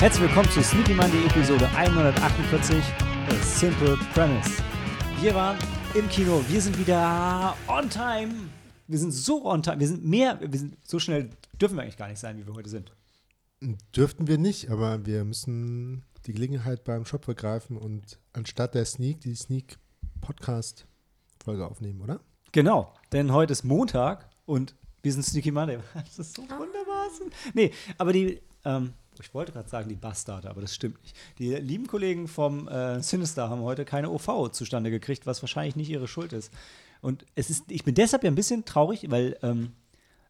Herzlich willkommen zu Sneaky Monday Episode 148, A Simple Premise. Wir waren im Kino, wir sind wieder on time. Wir sind so on time, wir sind mehr, wir sind so schnell dürfen wir eigentlich gar nicht sein, wie wir heute sind. Dürften wir nicht, aber wir müssen die Gelegenheit beim Shop ergreifen und anstatt der Sneak die Sneak Podcast Folge aufnehmen, oder? Genau, denn heute ist Montag und wir sind Sneaky Monday. Das ist so wunderbar. Nee, aber die, ähm, ich wollte gerade sagen, die Bastarde, aber das stimmt nicht. Die lieben Kollegen vom äh, Sinister haben heute keine OV zustande gekriegt, was wahrscheinlich nicht ihre Schuld ist. Und es ist, ich bin deshalb ja ein bisschen traurig, weil ähm,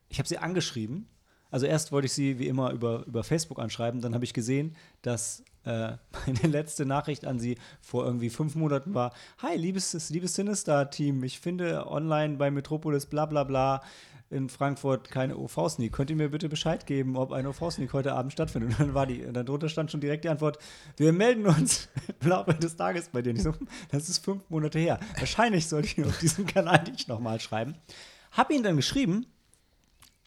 ich habe sie angeschrieben. Also erst wollte ich sie wie immer über, über Facebook anschreiben, dann habe ich gesehen, dass äh, meine letzte Nachricht an sie vor irgendwie fünf Monaten war: Hi, liebes, liebes Sinister-Team, ich finde online bei Metropolis bla bla bla in Frankfurt keine OV-Sneak. Könnt ihr mir bitte Bescheid geben, ob ein OV-Sneak heute Abend stattfindet? Und dann war die, und dann drunter stand schon direkt die Antwort: Wir melden uns im Laufe des Tages bei dir. So, das ist fünf Monate her. Wahrscheinlich sollte ich auf diesem Kanal nicht nochmal schreiben. Hab ihn dann geschrieben,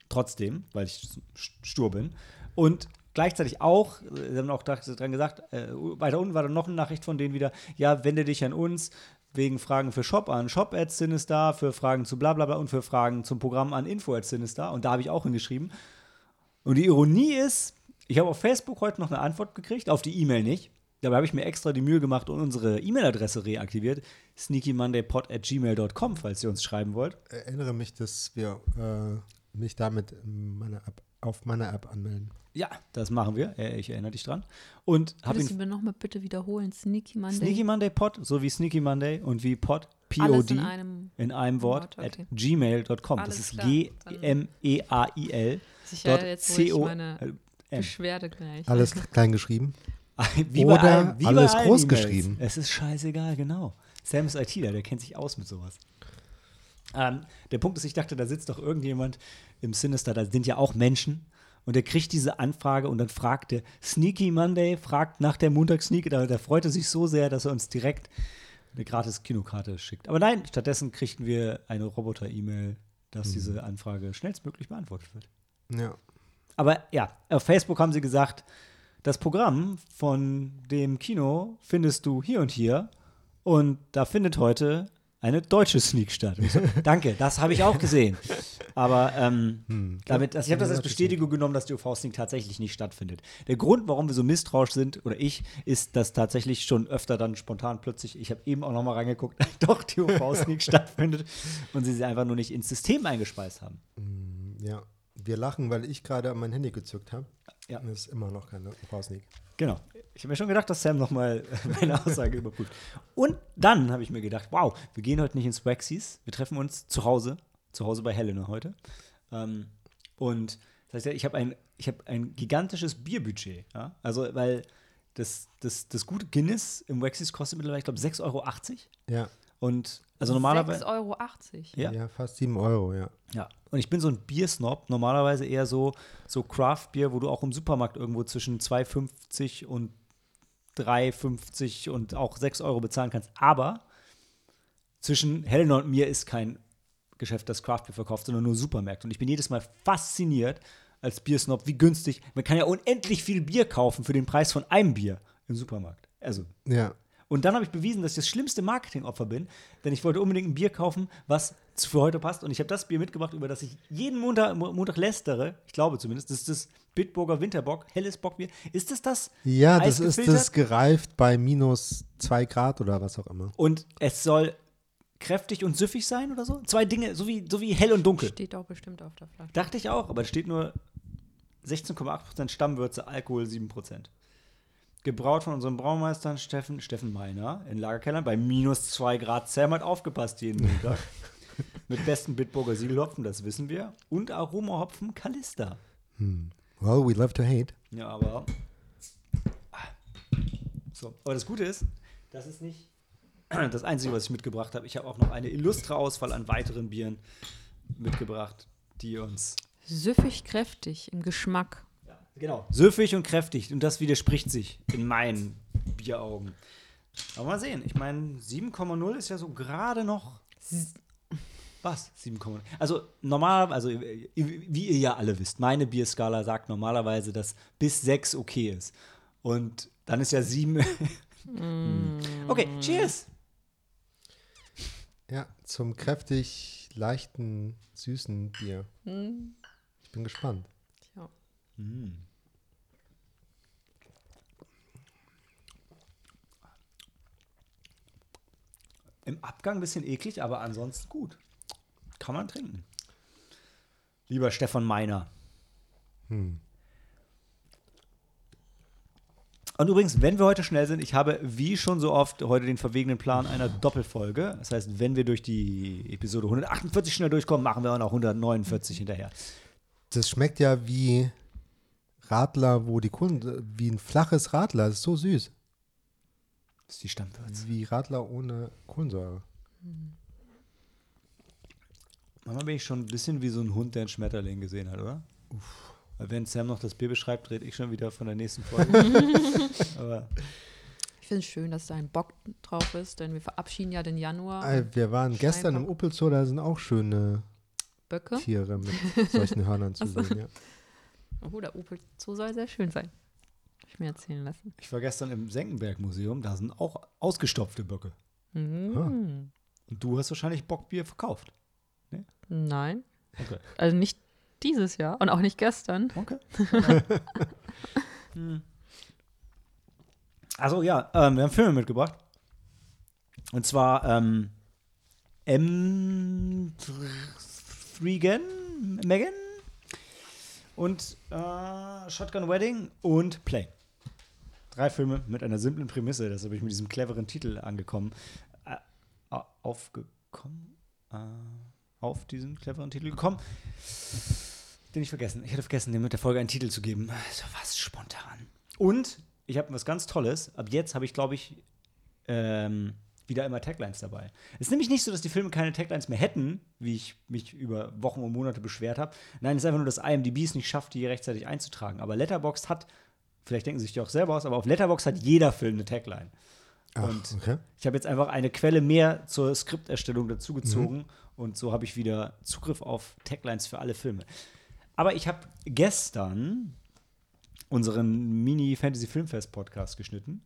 trotzdem, weil ich stur bin. Und gleichzeitig auch, sie haben auch dran gesagt, äh, weiter unten war dann noch eine Nachricht von denen wieder, ja, wende dich an uns wegen Fragen für Shop an Shop at Sinister, für Fragen zu bla bla bla und für Fragen zum Programm an Info at Sinister. Und da habe ich auch hingeschrieben. Und die Ironie ist, ich habe auf Facebook heute noch eine Antwort gekriegt, auf die E-Mail nicht. Dabei habe ich mir extra die Mühe gemacht und unsere E-Mail-Adresse reaktiviert. sneakymondaypod at gmail.com, falls ihr uns schreiben wollt. Erinnere mich, dass wir äh, mich damit meine App, auf meiner App anmelden. Ja, das machen wir. Ich erinnere dich dran. Und habe ihn. mir nochmal bitte wiederholen. Sneaky Monday. Sneaky Monday Pod, so wie Sneaky Monday und wie Pod, P-O-D, in einem, in einem Wort, Wort okay. at gmail.com. Das ist G-M-E-A-I-L. Sicher, jetzt ich meine Beschwerde gleich. Alles klein geschrieben. wie Oder allen, wie alles groß E geschrieben. Es ist scheißegal, genau. Sam ist ITler, der kennt sich aus mit sowas. Ähm, der Punkt ist, ich dachte, da sitzt doch irgendjemand im Sinister, da sind ja auch Menschen. Und er kriegt diese Anfrage und dann fragt er, Sneaky Monday, fragt nach der Montagssneak. Da, da freute sich so sehr, dass er uns direkt eine gratis Kinokarte schickt. Aber nein, stattdessen kriegten wir eine Roboter-E-Mail, dass mhm. diese Anfrage schnellstmöglich beantwortet wird. Ja. Aber ja, auf Facebook haben sie gesagt, das Programm von dem Kino findest du hier und hier. Und da findet heute eine deutsche Sneak statt. So, danke, das habe ich auch gesehen. Aber ähm, hm, damit, also ich habe das als Bestätigung genommen, dass die UV-Sneak tatsächlich nicht stattfindet. Der Grund, warum wir so misstrauisch sind, oder ich, ist, dass tatsächlich schon öfter dann spontan plötzlich, ich habe eben auch noch mal reingeguckt, doch die UV-Sneak stattfindet und sie sie einfach nur nicht ins System eingespeist haben. Hm, ja, wir lachen, weil ich gerade mein Handy gezückt habe. Ja. Und es ist immer noch keine UV-Sneak. Genau. Ich habe mir schon gedacht, dass Sam nochmal meine Aussage überprüft. Und dann habe ich mir gedacht, wow, wir gehen heute nicht ins Waxies, wir treffen uns zu Hause, zu Hause bei Helena heute. Ähm, und das heißt, ich habe ein, hab ein gigantisches Bierbudget. Ja? Also, weil das, das, das gute Guinness im Waxies kostet mittlerweile, ich glaube, 6,80 Euro. Ja. Und also normalerweise. 6,80 Euro. Ja. ja, fast 7 Euro, ja. Ja. Und ich bin so ein Biersnob, normalerweise eher so, so Craft-Bier, wo du auch im Supermarkt irgendwo zwischen 2,50 und 3,50 und auch 6 Euro bezahlen kannst. Aber zwischen Helena und mir ist kein Geschäft, das Craft-Bier verkauft, sondern nur Supermärkte. Und ich bin jedes Mal fasziniert als Biersnob, wie günstig. Man kann ja unendlich viel Bier kaufen für den Preis von einem Bier im Supermarkt. Also. Ja. Und dann habe ich bewiesen, dass ich das schlimmste Marketingopfer bin, denn ich wollte unbedingt ein Bier kaufen, was für heute passt. Und ich habe das Bier mitgebracht, über das ich jeden Montag, Montag lästere. Ich glaube zumindest. Das ist das Bitburger Winterbock, helles Bockbier. Ist das das? Ja, das ist das gereift bei minus zwei Grad oder was auch immer. Und es soll kräftig und süffig sein oder so? Zwei Dinge, so wie, so wie hell und dunkel. Steht auch bestimmt auf der Flasche. Dachte ich auch, aber es steht nur 16,8% Stammwürze, Alkohol 7%. Gebraut von unserem Braumeister Steffen, Steffen Meiner in Lagerkellern bei minus 2 Grad. Sam hat aufgepasst jeden Montag. Mit besten Bitburger Siegelhopfen, das wissen wir. Und Aromahopfen Kalista. Hm. Well, we love to hate. Ja, aber. So, aber das Gute ist, das ist nicht das Einzige, was ich mitgebracht habe. Ich habe auch noch eine illustre Auswahl an weiteren Bieren mitgebracht, die uns. Süffig kräftig im Geschmack. Genau. Süffig und kräftig. Und das widerspricht sich in meinen Bieraugen. Aber mal sehen. Ich meine, 7,0 ist ja so gerade noch. Was? 7,0? Also normal, also wie ihr ja alle wisst, meine Bierskala sagt normalerweise, dass bis 6 okay ist. Und dann ist ja sieben. Mm. okay, cheers! Ja, zum kräftig leichten, süßen Bier. Hm, Ich bin gespannt. Ja. Im Abgang ein bisschen eklig, aber ansonsten gut. Kann man trinken. Lieber Stefan Meiner. Hm. Und übrigens, wenn wir heute schnell sind, ich habe wie schon so oft heute den verwegenen Plan einer Doppelfolge. Das heißt, wenn wir durch die Episode 148 schnell durchkommen, machen wir auch noch 149 hinterher. Das schmeckt ja wie Radler, wo die Kunden, wie ein flaches Radler. Das ist so süß. Das ist die Stammwürze. Wie Radler ohne Kohlensäure. Manchmal bin ich schon ein bisschen wie so ein Hund, der einen Schmetterling gesehen hat, oder? Weil wenn Sam noch das Bier beschreibt, rede ich schon wieder von der nächsten Folge. Aber Ich finde es schön, dass da ein Bock drauf ist, denn wir verabschieden ja den Januar. Wir waren gestern im. Opel da sind auch schöne Böcke. Tiere mit solchen Hörnern zu sehen. Ja. Oh, der Opel Zoo soll sehr schön sein. Hab ich mir erzählen lassen. ich war gestern im Senckenberg-Museum, da sind auch ausgestopfte Böcke. Mhm. Und du hast wahrscheinlich Bockbier verkauft. Nein. Okay. Also nicht dieses Jahr und auch nicht gestern. Okay. Hm. Also ja, ähm, wir haben Filme mitgebracht. Und zwar ähm, M. Thregan, Megan und äh, Shotgun Wedding und Play. Drei Filme mit einer simplen Prämisse. Das habe ich mit diesem cleveren Titel angekommen. Äh, au- aufgekommen? Äh, auf diesen cleveren Titel gekommen. Den ich vergessen. Ich hatte vergessen, dem mit der Folge einen Titel zu geben. So was spontan. Und ich habe was ganz Tolles. Ab jetzt habe ich, glaube ich, ähm, wieder immer Taglines dabei. Es ist nämlich nicht so, dass die Filme keine Taglines mehr hätten, wie ich mich über Wochen und Monate beschwert habe. Nein, es ist einfach nur, dass IMDb es nicht schafft, die rechtzeitig einzutragen. Aber Letterboxd hat, vielleicht denken sie sich die auch selber aus, aber auf Letterboxd hat jeder Film eine Tagline. Ach, Und okay. ich habe jetzt einfach eine Quelle mehr zur Skripterstellung dazugezogen und so habe ich wieder Zugriff auf Taglines für alle Filme. Aber ich habe gestern unseren Mini-Fantasy-Filmfest-Podcast geschnitten.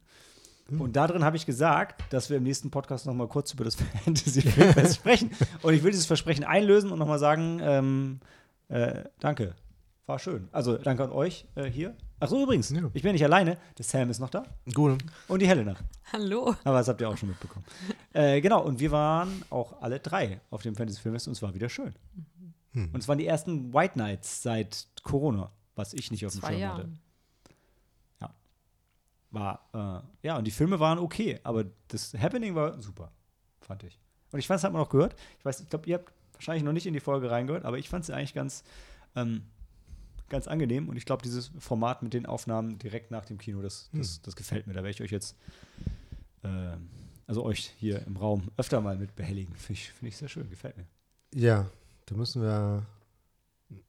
Und da drin habe ich gesagt, dass wir im nächsten Podcast noch mal kurz über das Fantasy-Filmfest sprechen. Und ich will dieses Versprechen einlösen und noch mal sagen, ähm, äh, danke, war schön. Also danke an euch äh, hier. Ach so, übrigens, Ja. ich bin nicht alleine. Der Sam ist noch da Gut. und die Helena. Hallo. Aber das habt ihr auch schon mitbekommen. äh, genau, und wir waren auch alle drei auf dem Fantasy Filmfest und es war wieder schön. Hm. Und es waren die ersten White Nights seit Corona, was ich nicht auf dem Zwei Schirm hatte. War, äh, ja, und die Filme waren okay, aber das Happening war super, fand ich. Und ich fand, es hat man auch gehört. Ich weiß, ich glaube, ihr habt wahrscheinlich noch nicht in die Folge reingehört, aber ich fand es eigentlich ganz, ähm, ganz angenehm. Und ich glaube, dieses Format mit den Aufnahmen direkt nach dem Kino, das, das, das gefällt mir. Da werde ich euch jetzt, ähm, also euch hier im Raum öfter mal mit behelligen. Finde ich, find ich sehr schön, gefällt mir. Ja, da müssen wir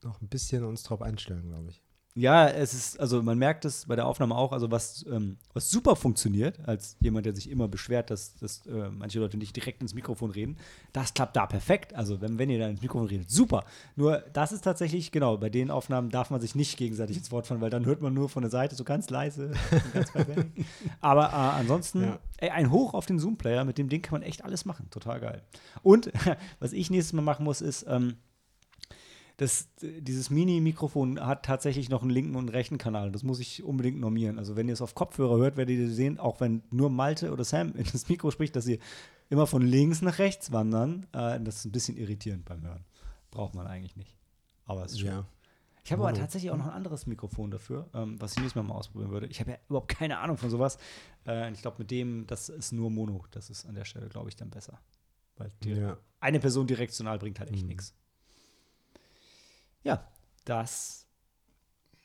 noch ein bisschen uns drauf einstellen, glaube ich. Ja, es ist, also man merkt es bei der Aufnahme auch, also was, ähm, was super funktioniert, als jemand, der sich immer beschwert, dass, dass äh, manche Leute nicht direkt ins Mikrofon reden, das klappt da perfekt. Also wenn, wenn ihr da ins Mikrofon redet, super. Nur das ist tatsächlich, genau, bei den Aufnahmen darf man sich nicht gegenseitig ins Wort fallen, weil dann hört man nur von der Seite so ganz leise, und ganz. Aber äh, ansonsten, Ja. ey, ein Hoch auf den Zoom-Player, mit dem Ding kann man echt alles machen. Total geil. Und was ich nächstes Mal machen muss, ist, ähm, das, dieses Mini-Mikrofon hat tatsächlich noch einen linken und einen rechten Kanal. Das muss ich unbedingt normieren. Also, wenn ihr es auf Kopfhörer hört, werdet ihr sehen, auch wenn nur Malte oder Sam in das Mikro spricht, dass sie immer von links nach rechts wandern. Äh, das ist ein bisschen irritierend beim Hören. Braucht man eigentlich nicht. Aber es ist schön. Ja. Ich habe aber tatsächlich auch noch ein anderes Mikrofon dafür, ähm, was ich nächstes Mal mal ausprobieren würde. Ich habe ja überhaupt keine Ahnung von sowas. Äh, ich glaube, mit dem, das ist nur Mono. Das ist an der Stelle, glaube ich, dann besser. Weil die, ja. eine Person direktional bringt halt echt Mhm. nichts. Ja, das.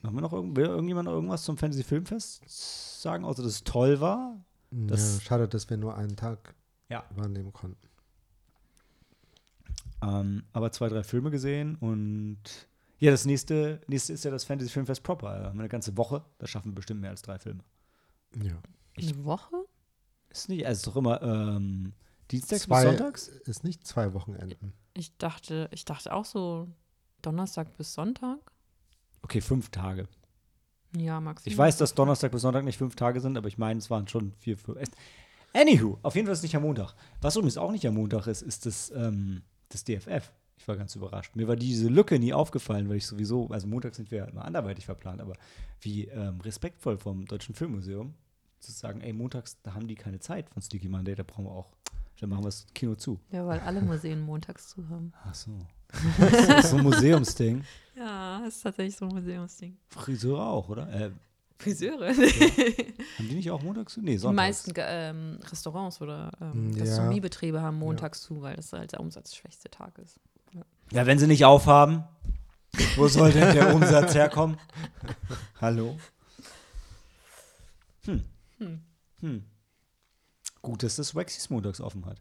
Haben wir noch irgend, will irgendjemand noch irgendwas zum Fantasy Filmfest sagen, außer dass es toll war? Das- ja. Schade, dass wir nur einen Tag Ja. wahrnehmen konnten. Ähm, aber zwei, drei Filme gesehen und ja, das nächste, nächste ist ja das Fantasy Filmfest proper. Wir eine ganze Woche, da schaffen wir bestimmt mehr als drei Filme. Ja. Eine Woche? Ist nicht, also ist doch immer ähm, Dienstags Zwei- bis Sonntags? Ist nicht zwei Wochenenden. Ich dachte, ich dachte auch so Donnerstag bis Sonntag. Okay, fünf Tage. Ja, maximal. Ich weiß, dass Donnerstag bis Sonntag nicht fünf Tage sind, aber ich meine, es waren schon vier, fünf. Anywho, auf jeden Fall ist es nicht am Montag. Was übrigens auch nicht am Montag ist, ist das, ähm, das DFF. Ich war ganz überrascht. Mir war diese Lücke nie aufgefallen, weil ich sowieso, also Montag sind wir ja immer anderweitig verplant, aber wie ähm, respektvoll vom Deutschen Filmmuseum zu sagen, ey, montags, da haben die keine Zeit von Sticky Monday, da brauchen wir auch, dann machen wir das Kino zu. Ja, weil alle Museen montags zu haben. Ach so. Das ist so ein Museumsding. Ja, das ist tatsächlich so ein Museumsding. Friseure auch, oder? Äh, Friseure. haben die nicht auch montags zu? Nee, Die sonntags. meisten ähm, Restaurants oder ähm, Ja. Gastronomiebetriebe haben montags zu, weil das halt der umsatzschwächste Tag ist. Ja, wenn sie nicht aufhaben, wo soll denn der Umsatz herkommen? Hallo? Hm. Hm. Hm. Gut, dass das Waxys montags offen hat.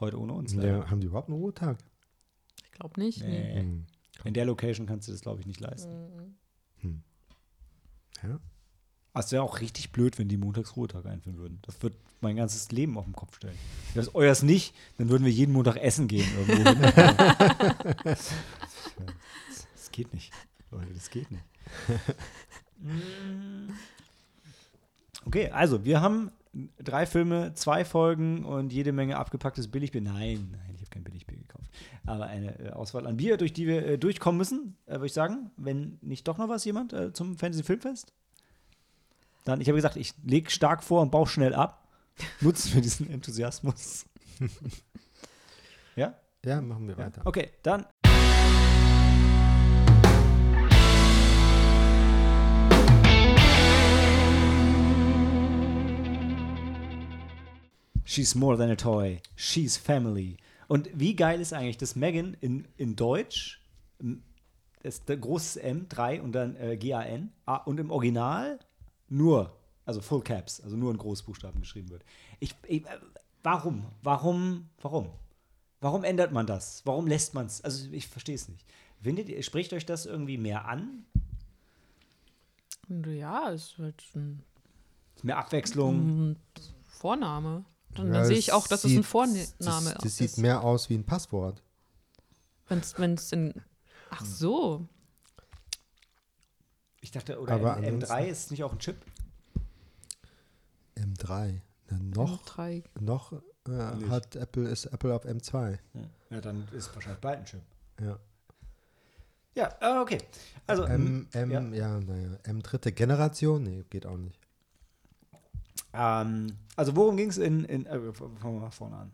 Heute ohne uns. leider. Ja, haben die überhaupt einen Ruhetag? Ich glaube nicht. Nee. Nee. Hm. In der Location kannst du das, glaube ich, nicht leisten. Mhm. Ja. Es wäre auch richtig blöd, wenn die montags Ruhetag einführen würden. Das wird mein ganzes Leben auf den Kopf stellen. Wenn das euers nicht, dann würden wir jeden Montag essen gehen irgendwo. hin. das, das geht nicht. Leute, das geht nicht. Okay, also wir haben drei Filme, zwei Folgen und jede Menge abgepacktes Billigbier. Nein, nein, ich habe kein Billigbier gekauft. Aber eine äh, Auswahl an Bier, durch die wir äh, durchkommen müssen, äh, würde ich sagen. Wenn nicht doch noch was jemand äh, zum Fantasy-Filmfest? Dann, ich habe gesagt, ich lege stark vor und baue schnell ab. Nutzen wir diesen Enthusiasmus. ja? Ja, machen wir ja? weiter. Okay, dann. She's more than a toy. She's family. Und wie geil ist eigentlich, dass Megan in, in Deutsch m, ist großes M, 3 und dann äh, G-A-N und im Original nur, also Full Caps, also nur in Großbuchstaben geschrieben wird. Ich, ich, äh, warum? Warum? Warum? Warum ändert man das? Warum lässt man es? Also ich verstehe es nicht. Findet ihr, spricht euch das irgendwie mehr an? Ja, halt ein Mehr Abwechslung? Vorname. Dann, Ja, dann sehe es ich auch, dass es sieht- ein Vorname Das, das ist. sieht mehr aus wie ein Passwort. Wenn es in. Ach so. Ich dachte, oder Aber M, ansonsten- M3 ist nicht auch ein Chip? M3. Na, noch Drei. noch äh, hat Apple, ist Apple auf M2. Ja, dann ist wahrscheinlich bald ein Chip. Ja. Ja, äh, okay. Also, M, m- M, ja. ja, naja. M dritte Generation? Nee, geht auch nicht. Ähm, also worum ging es in, in äh, fangen wir mal vorne an.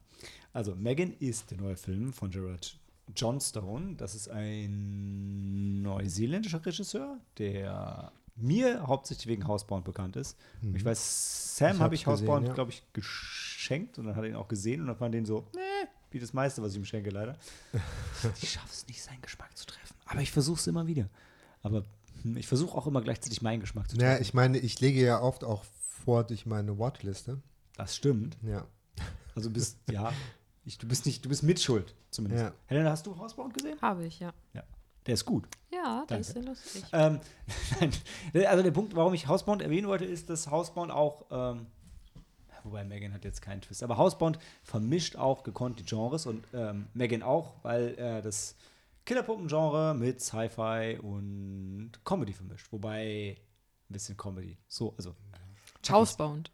Also Megan ist der neue Film von Gerard Johnstone. Das ist ein neuseeländischer Regisseur, der mir hauptsächlich wegen Housebound bekannt ist. Mhm. Ich weiß, Sam habe ich Housebound, ja. glaube ich, geschenkt und dann hat er ihn auch gesehen und dann fand er ihn so, nee, wie das meiste, was ich ihm schenke, leider. ich schaffe es nicht, seinen Geschmack zu treffen. Aber ich versuche es immer wieder. Aber hm, ich versuche auch immer gleichzeitig meinen Geschmack zu treffen. Naja, ich meine, ich lege ja oft auch vor durch meine Watchliste. das stimmt. Ja. Also du bist, ja, ich, du bist nicht, du bist mitschuld, zumindest. Ja. Helena, hast du Housebound gesehen? Habe ich, ja. Der ist gut. Ja, Danke. das ist sehr lustig. Ähm, also der Punkt, warum ich Housebound erwähnen wollte, ist, dass Housebound auch, ähm, wobei Megan hat jetzt keinen Twist, aber Housebound vermischt auch gekonnt die Genres und ähm, Megan auch, weil er das Killerpuppen-Genre mit Sci-Fi und Comedy vermischt. Wobei ein bisschen Comedy. So, also. Housebound.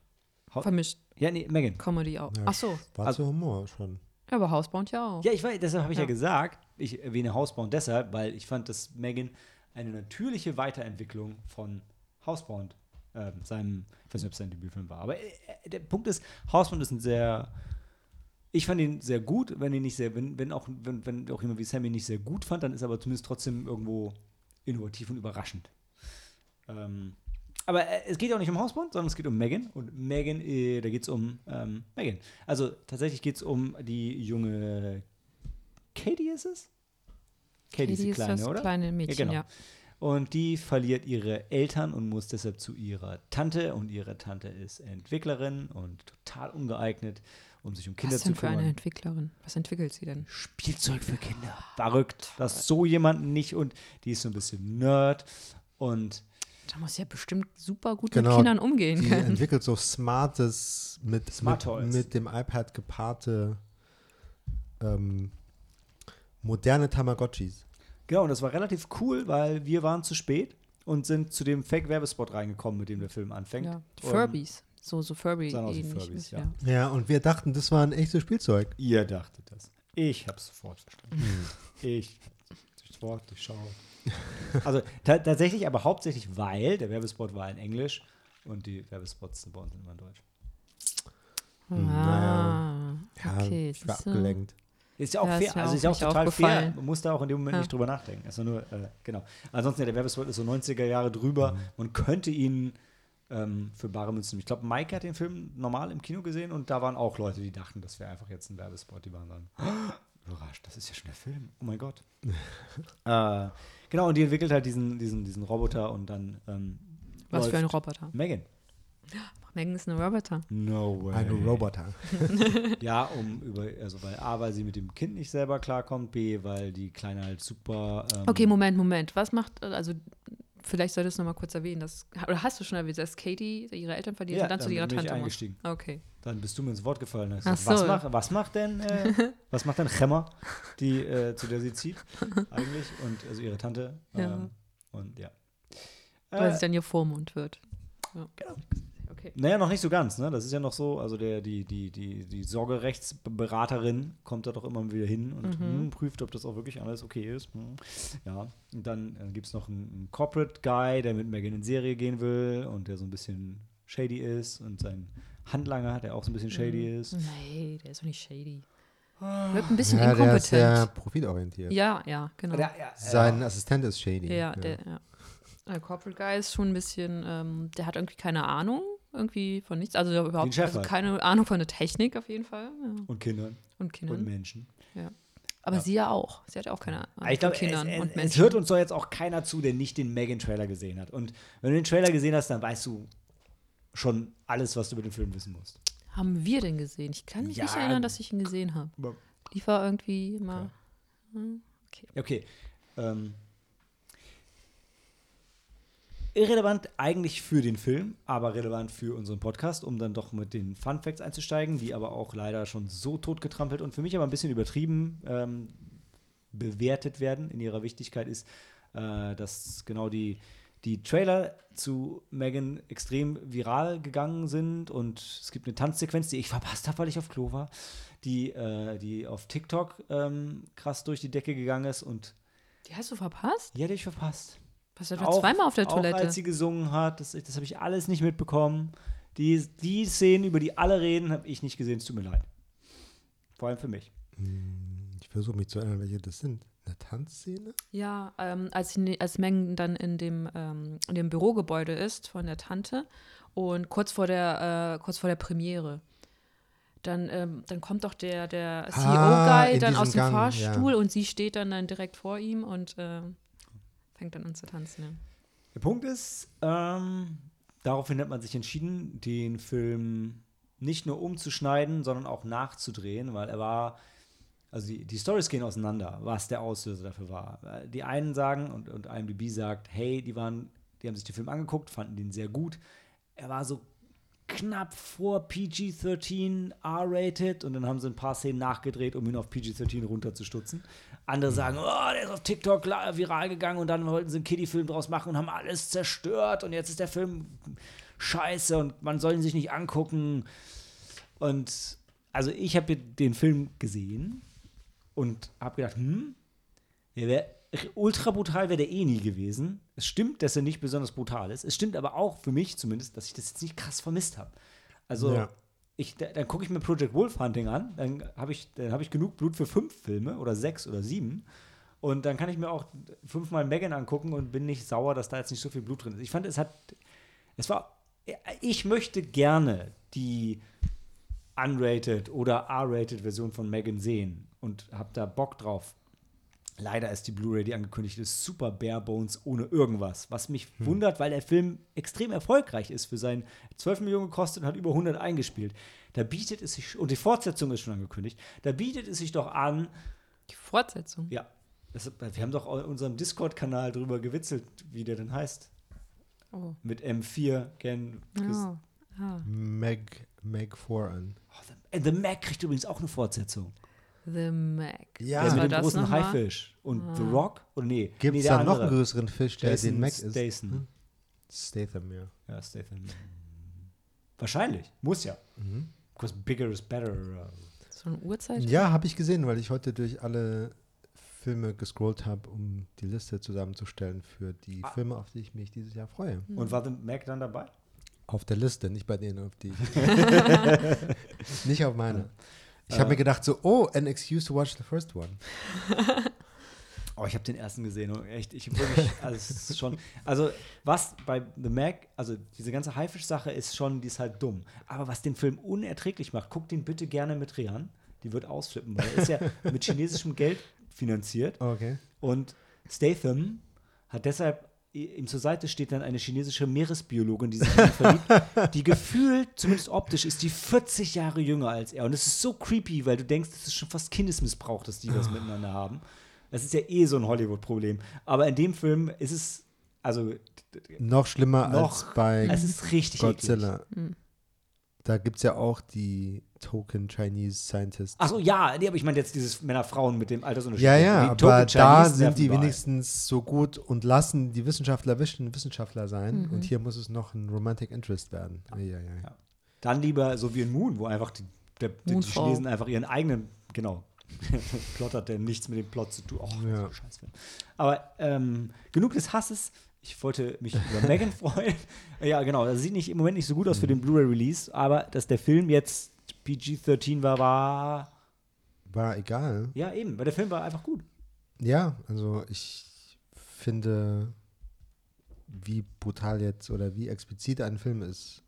Hau- Vermischt Ja, nee, Megan. Comedy auch. Ja. Ach so. War Also- zu Humor schon. Ja, aber Housebound ja auch. Ja, ich weiß, deshalb habe ich ja. Ja. gesagt, ich erwähne Housebound deshalb, weil ich fand, dass Megan eine natürliche Weiterentwicklung von Housebound, ähm, seinem, ich weiß nicht, ob es sein Debütfilm war, aber äh, äh, der Punkt ist, Housebound ist ein sehr, ich fand ihn sehr gut, wenn ihn nicht sehr, wenn, wenn auch, wenn, wenn auch jemand wie Sam ihn nicht sehr gut fand, dann ist er aber zumindest trotzdem irgendwo innovativ und überraschend. Ähm, aber äh, es geht auch nicht um Hausbund, sondern es geht um Megan. Und Megan, äh, da geht es um ähm, Megan. Also tatsächlich geht es um die junge Katie ist es? Katie ist die ist Kleine, das oder? kleine Mädchen, genau. ja. Und die verliert ihre Eltern und muss deshalb zu ihrer Tante. Und ihre Tante ist Entwicklerin und total ungeeignet, um sich um Kinder Was zu denn für eine kümmern. Entwicklerin? Was entwickelt sie denn? Spielzeug für Kinder. Verrückt. Das so jemanden nicht. Und die ist so ein bisschen Nerd. Und Da muss ja bestimmt super gut Genau, mit Kindern umgehen Die können. entwickelt so smartes, mit, Smart mit, mit dem iPad gepaarte ähm, moderne Tamagotchis. Genau, und das war relativ cool, weil wir waren zu spät und sind zu dem Fake-Werbespot reingekommen, mit dem der Film anfängt. Ja. Die Furbies. So, so Furby wie ähnlich. Furbies, ja. ja. Ja, und wir dachten, das war ein echtes Spielzeug. Ihr dachtet das. Ich habe es sofort verstanden. Ich durchs Wort durchschaut. Also ta tatsächlich, aber hauptsächlich, weil der Werbespot war in Englisch und die Werbespots sind bei uns immer in Deutsch. Ah, Ja, okay. ich war abgelenkt. Ist ja auch Ja, fair. Also auch ist ja auch total fair. Man muss da auch in dem Moment Ja. nicht drüber nachdenken. Also nur, äh, genau. Ansonsten, ja, der Werbespot ist so 90er Jahre drüber. Man könnte ihn ähm, für bare Münzen. Ich glaube, Mike hat den Film normal im Kino gesehen und da waren auch Leute, die dachten, das wäre einfach jetzt ein Werbespot. Die waren dann überrascht, das ist ja schon der Film. Oh mein Gott. äh, genau, und die entwickelt halt diesen, diesen, diesen Roboter und dann ähm, Was für ein Roboter. Megan. Megan ist ein Roboter. No way. Ein Roboter. Ja, um über, also weil A, weil sie mit dem Kind nicht selber klarkommt, B, weil die Kleine halt super. Ähm, Okay, Moment, Moment. Was macht, also vielleicht solltest du noch mal kurz erwähnen, dass, oder hast du schon erwähnt, dass Katie ihre Eltern verliert Ja, und dann zu dann ihrer bin ich Tante muss? eingestiegen. Okay. Dann bist du mir ins Wort gefallen. Hast gesagt, was, so. macht, was macht denn, äh, was macht denn Gemma, die, äh, zu der sie zieht, eigentlich? Und also ihre Tante. Ja. Ähm, und ja. Weil Äh, sie dann ihr Vormund wird. Ja. Genau. Okay. naja, noch nicht so ganz, ne? Das ist ja noch so, also der, die, die, die, die Sorgerechtsberaterin kommt da doch immer wieder hin und Mhm. hm, prüft, ob das auch wirklich alles okay ist. Hm. Ja. Und dann äh, gibt es noch einen, einen Corporate Guy, der mit Megan in Serie gehen will und der so ein bisschen shady ist und sein Handlanger, der auch so ein bisschen shady Mhm. ist. Nee, der ist doch nicht shady. Wirkt ein bisschen Ja, der ist sehr inkompetent. profitorientiert. Ja, ja, genau. Ja, ja, Sein Assistent ist shady. Ja, der, ja. Der Corporate Guy ist schon ein bisschen, ähm, der hat irgendwie keine Ahnung irgendwie von nichts. Also überhaupt also halt. keine Ahnung von der Technik auf jeden Fall. Ja. Und Kindern Und und Kindern. Menschen. Aber Ja. sie ja auch. Sie hat ja auch keine Ahnung Aber ich glaube, von Kindern es, und es, Menschen. es hört uns doch jetzt auch keiner zu, der nicht den Megan-Trailer gesehen hat. Und wenn du den Trailer gesehen hast, dann weißt du schon alles, was du über den Film wissen musst. Haben wir den gesehen? Ich kann mich Ja. nicht erinnern, dass ich ihn gesehen habe. Lief er irgendwie mal. Okay. Ähm, irrelevant eigentlich für den Film, aber relevant für unseren Podcast, um dann doch mit den Fun Facts einzusteigen, die aber auch leider schon so totgetrampelt und für mich aber ein bisschen übertrieben ähm, bewertet werden in ihrer Wichtigkeit ist, äh, dass genau die, die Trailer zu Megan extrem viral gegangen sind und es gibt eine Tanzsequenz, die ich verpasst habe, weil ich auf Klo war, die, äh, die auf TikTok ähm, krass durch die Decke gegangen ist und Die hast du verpasst? die hätte ich verpasst. Was war doch Auch- zweimal auf der Auch Toilette? als sie gesungen hat, das, das habe ich alles nicht mitbekommen. Die, die Szenen, über die alle reden, habe ich nicht gesehen. Es tut mir leid. Vor allem für mich. Ich versuche mich zu erinnern, welche das sind. Eine Tanzszene? Ja, ähm, als, sie, als Mengen dann in dem, ähm, in dem Bürogebäude ist von der Tante und kurz vor der, äh, kurz vor der Premiere. Dann, ähm, dann kommt doch der, der Ah, CEO-Guy in dann diesem aus dem Gang, Fahrstuhl ja. und sie steht dann, dann direkt vor ihm und ähm, fängt dann an zu tanzen. Ja. Der Punkt ist, ähm, daraufhin hat man sich entschieden, den Film nicht nur umzuschneiden, sondern auch nachzudrehen, weil er war, also die, die Stories gehen auseinander, was der Auslöser dafür war. Äh, Die einen sagen, und, und IMDb sagt, hey, die waren, die haben sich den Film angeguckt, fanden den sehr gut. Er war so knapp vor PG-13 R-rated und dann haben sie ein paar Szenen nachgedreht, um ihn auf PG-13 runterzustutzen. Andere sagen, oh, der ist auf TikTok viral gegangen und dann wollten sie einen Kiddie-Film draus machen und haben alles zerstört und jetzt ist der Film scheiße und man soll ihn sich nicht angucken. Und also ich habe den Film gesehen und habe gedacht, hm, der wäre ultra brutal wäre der eh nie gewesen. Es stimmt, dass er nicht besonders brutal ist. Es stimmt aber auch für mich zumindest, dass ich das jetzt nicht krass vermisst habe. Also Ja. ich, da, dann gucke ich mir Project Wolf Hunting an, dann habe ich, dann hab ich genug Blut für fünf Filme oder sechs oder sieben. Und dann kann ich mir auch fünfmal Megan angucken und bin nicht sauer, dass da jetzt nicht so viel Blut drin ist. Ich fand, es hat, es war, ich möchte gerne die unrated oder R-rated Version von Megan sehen und habe da Bock drauf. Leider ist die Blu-ray, die angekündigt ist, super bare bones ohne irgendwas. Was mich wundert, weil der Film extrem erfolgreich ist für seinen 12 Millionen gekostet und hat über 100 eingespielt. Da bietet es sich, und die Fortsetzung ist schon angekündigt, da bietet es sich doch an, Die Fortsetzung. ja, das, wir haben doch in unserem Discord-Kanal drüber gewitzelt, wie der denn heißt. Oh. Mit M4, Gen. Oh. Ah. Meg, Meg Foran. Oh, The, The Mac kriegt übrigens auch eine Fortsetzung. The Mac. Ja. Der mit dem großen nochmal? Haifisch. Und The Ah. Rock? Oder nee. Gibt nee, es der da noch einen größeren Fisch, der Jason den Mac ist? Statham. Hm? Statham, ja. Ja, Statham. Wahrscheinlich. Muss ja. Mhm. Because bigger is better. So eine Uhrzeit? Ja, habe ich gesehen, weil ich heute durch alle Filme gescrollt habe, um die Liste zusammenzustellen für die Ah. Filme, auf die ich mich dieses Jahr freue. Und war The Mac dann dabei? Auf der Liste, nicht bei denen, auf die ich. nicht auf meine. Ich habe Äh. mir gedacht, so, oh, an excuse to watch the first one. Oh, ich habe den ersten gesehen und echt, ich wirklich, also es ist schon, also was bei The Mac, also diese ganze Haifisch-Sache ist schon, die ist halt dumm. Aber was den Film unerträglich macht, guckt den bitte gerne mit Rian, die wird ausflippen, weil er ist ja mit chinesischem Geld finanziert Okay. und Statham hat deshalb, ihm zur Seite steht dann eine chinesische Meeresbiologin, die sich in ihn verliebt, die gefühlt, zumindest optisch, ist die 40 Jahre jünger als er. Und es ist so creepy, weil du denkst, das ist schon fast Kindesmissbrauch, dass die was miteinander haben. Das ist ja eh so ein Hollywood-Problem. Aber in dem Film ist es, also, Noch schlimmer Noch- als bei es ist richtig eklig. Da gibt es ja auch die Token Chinese Scientists. Achso, ja, nee, aber ich meine jetzt dieses Männer-Frauen mit dem Altersunterschied. Ja, ja, Die aber Token da Chinese sind die wenigstens so gut und lassen die Wissenschaftler wischen Wissenschaftler sein. Mhm. Und hier muss es noch ein Romantic Interest werden. Ja, ja, ja. Ja. Dann lieber so wie in Moon, wo einfach die, der, die. Chinesen einfach ihren eigenen, genau, Plot hat, der nichts mit dem Plot zu tun. Oh, Ja. so Scheißfilm. Aber ähm, genug des Hasses. Ich wollte mich über Megan freuen. Ja, genau. Das sieht nicht, im Moment nicht so gut aus Mhm. für den Blu-ray-Release, aber dass der Film jetzt PG-13 war, war. War egal. Ja, eben, weil der Film war einfach gut. Ja, also ich finde, wie brutal jetzt oder wie explizit ein Film ist,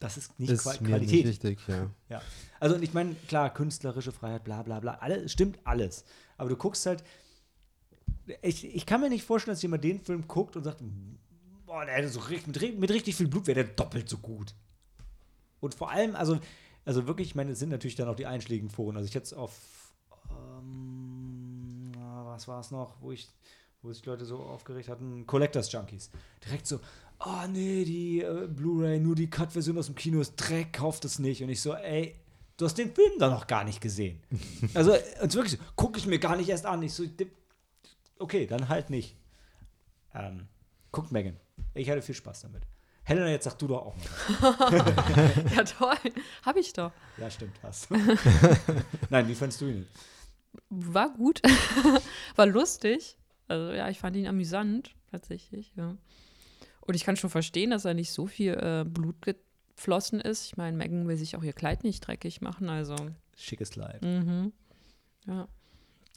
Das ist nicht ist Qua mir Qualität. nicht wichtig. Ja. Ja. Also, und ich meine, klar, künstlerische Freiheit, bla bla bla, alles, stimmt alles. Aber du guckst halt, ich, ich kann mir nicht vorstellen, dass jemand den Film guckt und sagt, boah, der hätte so richtig, mit, mit richtig viel Blut wäre der doppelt so gut. Und vor allem, also, also wirklich, ich meine, es sind natürlich dann auch die einschlägigen Foren. Also ich jetzt auf, ähm, was war es noch, wo ich, wo sich Leute so aufgeregt hatten, Collectors Junkies. Direkt so, oh nee, die äh, Blu-ray, nur die Cut-Version aus dem Kino ist Dreck, kauft es nicht. Und ich so, ey, du hast den Film da noch gar nicht gesehen. also, und wirklich so, gucke ich mir gar nicht erst an. Ich so, okay, dann halt nicht. Ähm, guckt Megan. Ich hatte viel Spaß damit. Helena, jetzt sag du doch auch mal. Ja, toll. Hab ich doch. Ja, stimmt, hast du. Nein, wie fandst du ihn? War gut. War lustig. Also ja, ich fand ihn amüsant, tatsächlich, ja. Und ich kann schon verstehen, dass da nicht so viel äh, Blut geflossen ist. Ich meine, Megan will sich auch ihr Kleid nicht dreckig machen, also. Schickes Kleid. Mhm. Ja.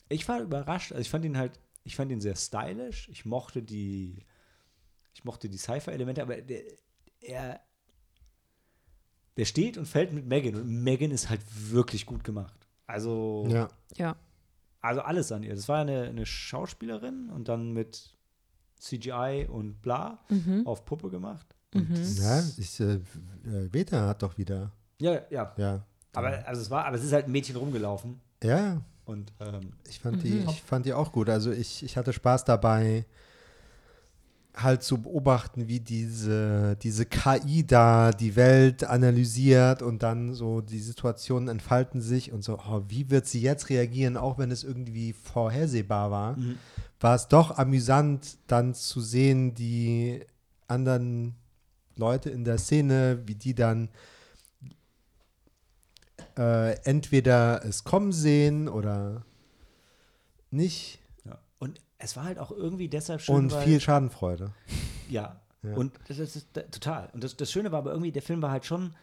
Ich war überrascht. Also ich fand ihn halt, ich fand ihn sehr stylisch. Ich mochte die, ich mochte die Sci-Fi-Elemente, aber der, er, der steht und fällt mit Megan und Megan ist halt wirklich gut gemacht. Also, ja. Ja. also alles an ihr. Das war eine, eine Schauspielerin und dann mit CGI und bla Mhm. auf Puppe gemacht. Mhm. ja ich, äh, äh, Veta hat doch wieder. ja, ja. Ja. Aber also es war, aber es ist halt ein Mädchen rumgelaufen Ja, und ähm, ich fand, Mhm. die, ich fand die auch gut. Also ich, ich hatte Spaß dabei, halt zu beobachten, wie diese, diese KI da die Welt analysiert und dann so die Situationen entfalten sich und so, oh, wie wird sie jetzt reagieren, auch wenn es irgendwie vorhersehbar war. Mhm. War es doch amüsant, dann zu sehen, die anderen Leute in der Szene, wie die dann äh, entweder es kommen sehen oder nicht ja. Und es war halt auch irgendwie deshalb schön, und viel Schadenfreude. Ja. Ja. Und das ist, total. Und das, das Schöne war aber irgendwie, der Film war halt schon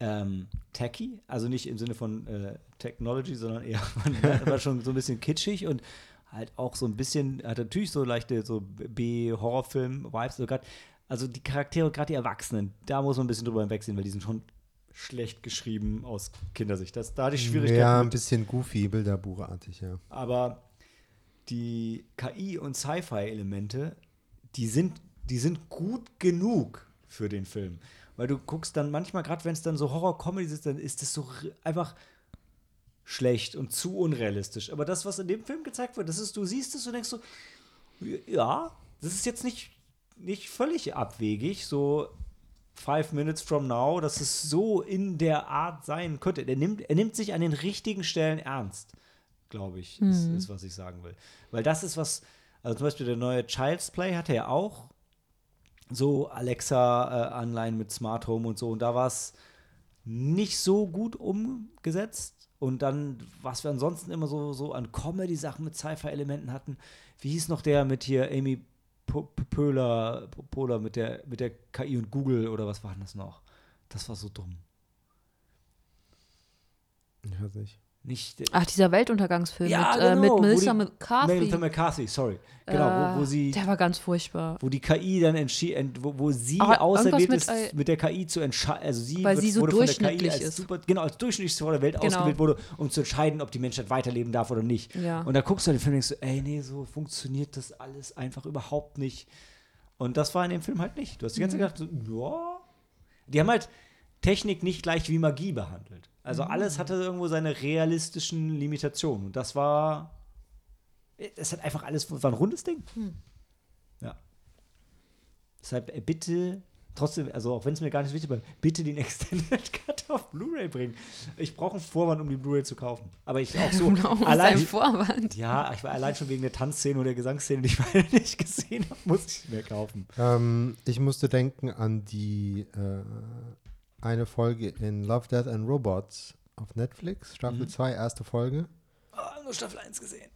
ähm, tacky, also nicht im Sinne von äh, Technology, sondern eher war schon so ein bisschen kitschig und halt auch so ein bisschen, hat natürlich so leichte so B-Horrorfilm-Vibes. So grad, also die Charaktere, gerade die Erwachsenen, da muss man ein bisschen drüber hinwegsehen, weil die sind schon schlecht geschrieben aus Kindersicht. Das, da hatte ich Schwierigkeiten Ja, ein mit. bisschen goofy, Bilderbuchartig, ja. Aber die KI- und Sci-Fi-Elemente, die sind, die sind gut genug für den Film. Weil du guckst dann manchmal, gerade wenn es dann so Horror-Comedy ist, dann ist es so einfach schlecht und zu unrealistisch. Aber das, was in dem Film gezeigt wird, das ist, du siehst es und denkst so, ja, das ist jetzt nicht, nicht völlig abwegig, so Five Minutes from Now, dass es so in der Art sein könnte. Er nimmt, er nimmt sich an den richtigen Stellen ernst, glaube ich, ist, ist, was ich sagen will. Weil das ist was, also zum Beispiel der neue Child's Play hatte ja auch so Alexa-Anleihen mit Smart Home und so. Und da war es nicht so gut umgesetzt. Und dann, was wir ansonsten immer so, so an Comedy-Sachen mit Sci-Fi-Elementen hatten, wie hieß noch der mit hier Amy Pöhler, P- Pohler mit der, mit der KI und Google oder was war das noch? Das war so dumm. Ich weiß. Nicht, Ach, dieser Weltuntergangsfilm Ja, mit, äh, genau, mit wo Melissa die- McCarthy. Melissa McCarthy, sorry. Genau, wo, wo Äh, sie Der war ganz furchtbar. wo die KI dann entschieden, wo, wo sie Aber auserwählt ist, mit, äh, mit der KI zu entscheiden, also sie, Weil wird, sie so wurde von der KI durchschnittlich als super, genau, als durchschnittlichste Frau der Welt Genau. ausgewählt wurde, um zu entscheiden, ob die Menschheit weiterleben darf oder nicht. Ja. Und da guckst du den Film und denkst so, ey, nee, so funktioniert das alles einfach überhaupt nicht. Und das war in dem Film halt nicht. Du hast die ganze Mhm. Zeit gedacht, so, ja. Die haben halt Technik nicht gleich wie Magie behandelt. Also Mhm. alles hatte irgendwo seine realistischen Limitationen. Und das war, es hat einfach alles, war ein rundes Ding. Hm. Ja. Deshalb äh, bitte, trotzdem, also auch wenn es mir gar nicht wichtig war, bitte den Extended Cut auf Blu-ray bringen. Ich brauche einen Vorwand, um die Blu-ray zu kaufen. Aber ich auch so, Warum ist allein, ein Vorwand? ja, ich war allein schon wegen der Tanzszene und der Gesangsszene, die ich beide nicht gesehen habe, muss ich mir kaufen. Ähm, ich musste denken an die äh, eine Folge in Love, Death and Robots auf Netflix, Staffel 2, erste Folge. Oh, nur Staffel 1 gesehen.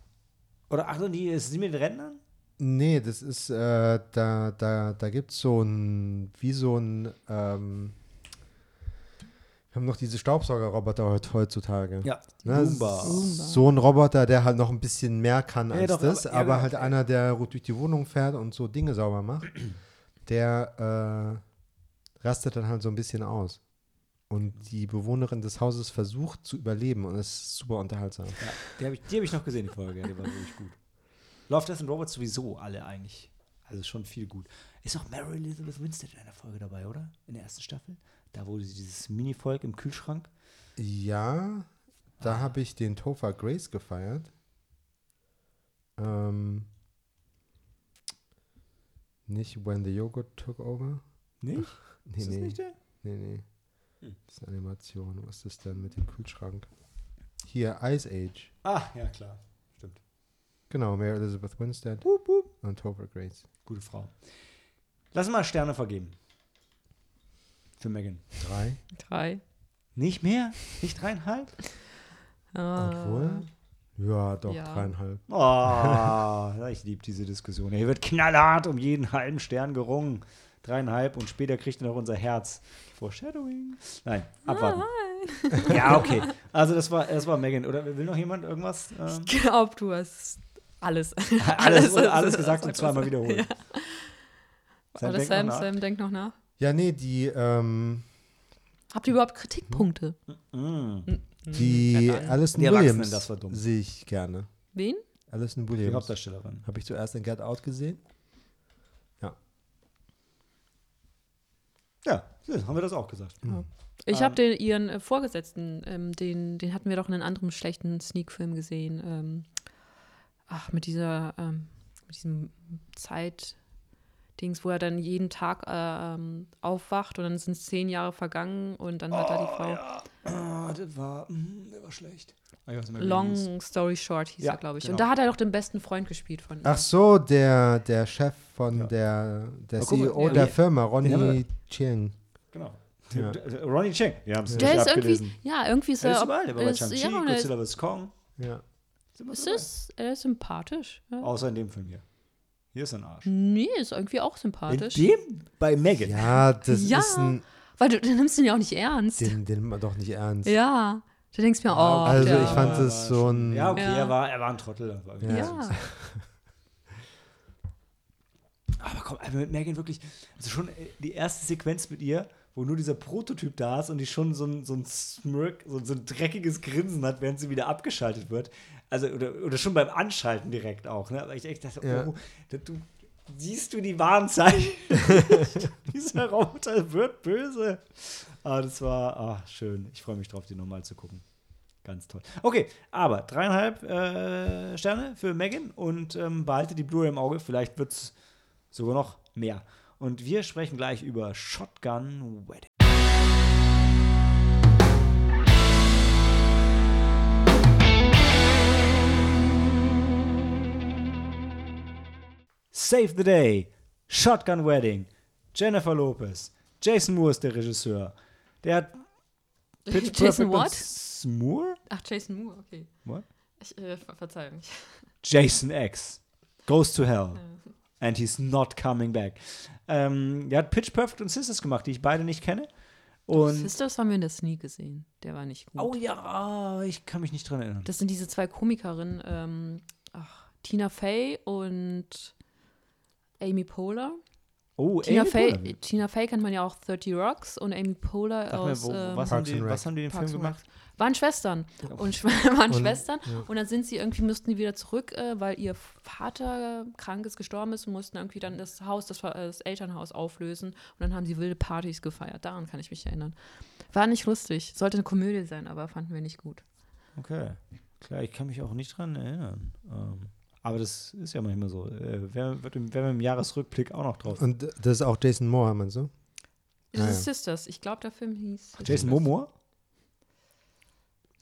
Oder ach, die ist die mit Rentnern? Nee, das ist, äh, da, da, da gibt es so ein, wie so ein, ähm, wir haben noch diese Staubsaugerroboter heut, heutzutage. Ja, Ne, So ein Roboter, der halt noch ein bisschen mehr kann Ja, als doch, das, aber- ja, aber genau. halt einer, der durch die Wohnung fährt und so Dinge sauber macht, der äh, rastet dann halt so ein bisschen aus. Und die Bewohnerin des Hauses versucht zu überleben und es ist super unterhaltsam. Ja, die habe ich, die hab ich noch gesehen, die Folge. Die war wirklich gut. Love, Death and Robots sowieso alle eigentlich. Also schon viel gut. Ist auch Mary Elizabeth Winstead in einer Folge dabei, oder? In der ersten Staffel? Da wo sie dieses Mini-Volk im Kühlschrank. Ja, da habe ich den Topher Grace gefeiert. Ähm, nicht When the Yogurt Took Over. Nicht? Nee, Ist das nee, nicht der? nee, nee. Hm. Das ist eine Animation. Was ist das denn mit dem Kühlschrank? Hier, Ice Age. Ah, ja, klar. Stimmt. Genau, Mary Elizabeth Winstead Wup, wup. und Topher Grace. Gute Frau. Lass mal Sterne vergeben. Für Megan. Drei. Drei. Nicht mehr? Nicht dreieinhalb? Ah. Obwohl? Ja, doch, Ja. dreieinhalb. Oh, ich liebe diese Diskussion. Hier wird knallhart um jeden halben Stern gerungen. Dreieinhalb und später kriegt er noch unser Herz. Foreshadowing. Nein, abwarten. Ja, okay. Also das war, das war Megan. Oder will noch jemand irgendwas? Ähm, Ich glaube, du hast alles. alles, alles, alles- gesagt und alles- zweimal wiederholt. Sam, Oder denk noch Sam, nach. Sam, denk noch nach. Ja, nee, die, ähm, Habt ihr überhaupt Kritikpunkte? Mm. die Ahnung. Alison Die Williams das war dumm. sehe ich gerne. Wen? Alison Die Williams. Hauptdarstellerin. Habe ich zuerst in Get Out gesehen. Ja, haben wir das auch gesagt. Ich Ähm. habe den ihren äh, Vorgesetzten, ähm, den, den hatten wir doch in einem anderen schlechten Sneak-Film gesehen. Ähm, ach, mit dieser, ähm, mit diesem Zeit-Dings, wo er dann jeden Tag äh, ähm, aufwacht und dann sind es zehn Jahre vergangen und dann hat er die Frau. Ah, das war, mm, der war schlecht. Ah, Long. Story Short hieß Ja, er, glaube ich. genau. Und da hat er doch den besten Freund gespielt von ihm. Ach so, der, der Chef von Ja. der, der guck mal, CEO ja, der Firma, Ronnie Chiang. Genau. Ja. Ronnie Cheng. Wir haben es der nicht ist irgendwie, abgelesen. ja, irgendwie ist Er er. ist überall. Der war bei ist- Shang-Chi, ja, er ist, Godzilla vs. Kong. Ja. Ist, es, er ist sympathisch. Ja. Außer in dem Film hier. Hier ist ein Arsch. Nee, ist irgendwie auch In sympathisch. dem? Bei Megan. ja, das Ja. ist ein, Weil du, du nimmst ihn ja auch nicht ernst. den, den nimmt man doch nicht ernst. Ja. Du denkst mir, oh, Also der, ich fand es war so ein- Ja, okay, Ja. Er, war, er war ein Trottel. Das war Ja. Ja. Aber komm, also mit Megan wirklich, also schon äh, die erste Sequenz mit ihr, wo nur dieser Prototyp da ist und die schon so ein, so ein Smirk, so, so ein dreckiges Grinsen hat, während sie wieder abgeschaltet wird. Also, oder, oder schon beim Anschalten direkt auch, ne? Aber ich echt dachte, Ja. oh, da, du, siehst du die Warnzeichen? Dieser Roboter wird böse. Ah, das war ah, schön. Ich freue mich drauf, die nochmal zu gucken. Ganz toll. Okay, aber dreieinhalb äh, Sterne für Megan und ähm, behalte die Blu-ray im Auge. Vielleicht wird es sogar noch mehr. und wir sprechen gleich über Shotgun Wedding. Save the Day, Shotgun Wedding, Jennifer Lopez, Jason Moore ist der Regisseur. Der hat Pitch Jason Perfect Moore? Ach, Jason Moore, okay. What? Ich, äh, ver Verzeihung. Jason X goes to hell and he's not coming back. Ähm, der hat Pitch Perfect und Sisters gemacht, die ich beide nicht kenne. Und Sisters haben wir in der Sneak gesehen. Der war nicht gut. oh ja, ich kann mich nicht dran erinnern. Das sind diese zwei Komikerinnen, ähm, ach, Tina Fey und Amy Poehler. Oh, Tina Amy Fey, Poehler. Tina Fey kennt man ja auch 30 Rocks und Amy Poehler Sag mir, aus wo, ähm, was, haben Parks die, and Rec. was haben die in dem Parks Film gemacht? waren Schwestern und waren Und- Schwestern ja. und dann sind sie irgendwie mussten die wieder zurück, äh, weil ihr Vater krank ist, gestorben ist und mussten irgendwie dann das Haus, das, das Elternhaus auflösen und dann haben sie wilde Partys gefeiert. Daran kann ich mich erinnern. War nicht lustig. Sollte eine Komödie sein, aber fanden wir nicht gut. Okay. Klar, ich kann mich auch nicht dran erinnern. Ähm, aber das ist ja manchmal so. Äh, wer wird im, Jahresrückblick auch noch drauf? Und das ist auch Jason Moore, meinst du? Das Ah, ist. Sisters. Ich glaube, der Film hieß. Jason Sisters. Momoa?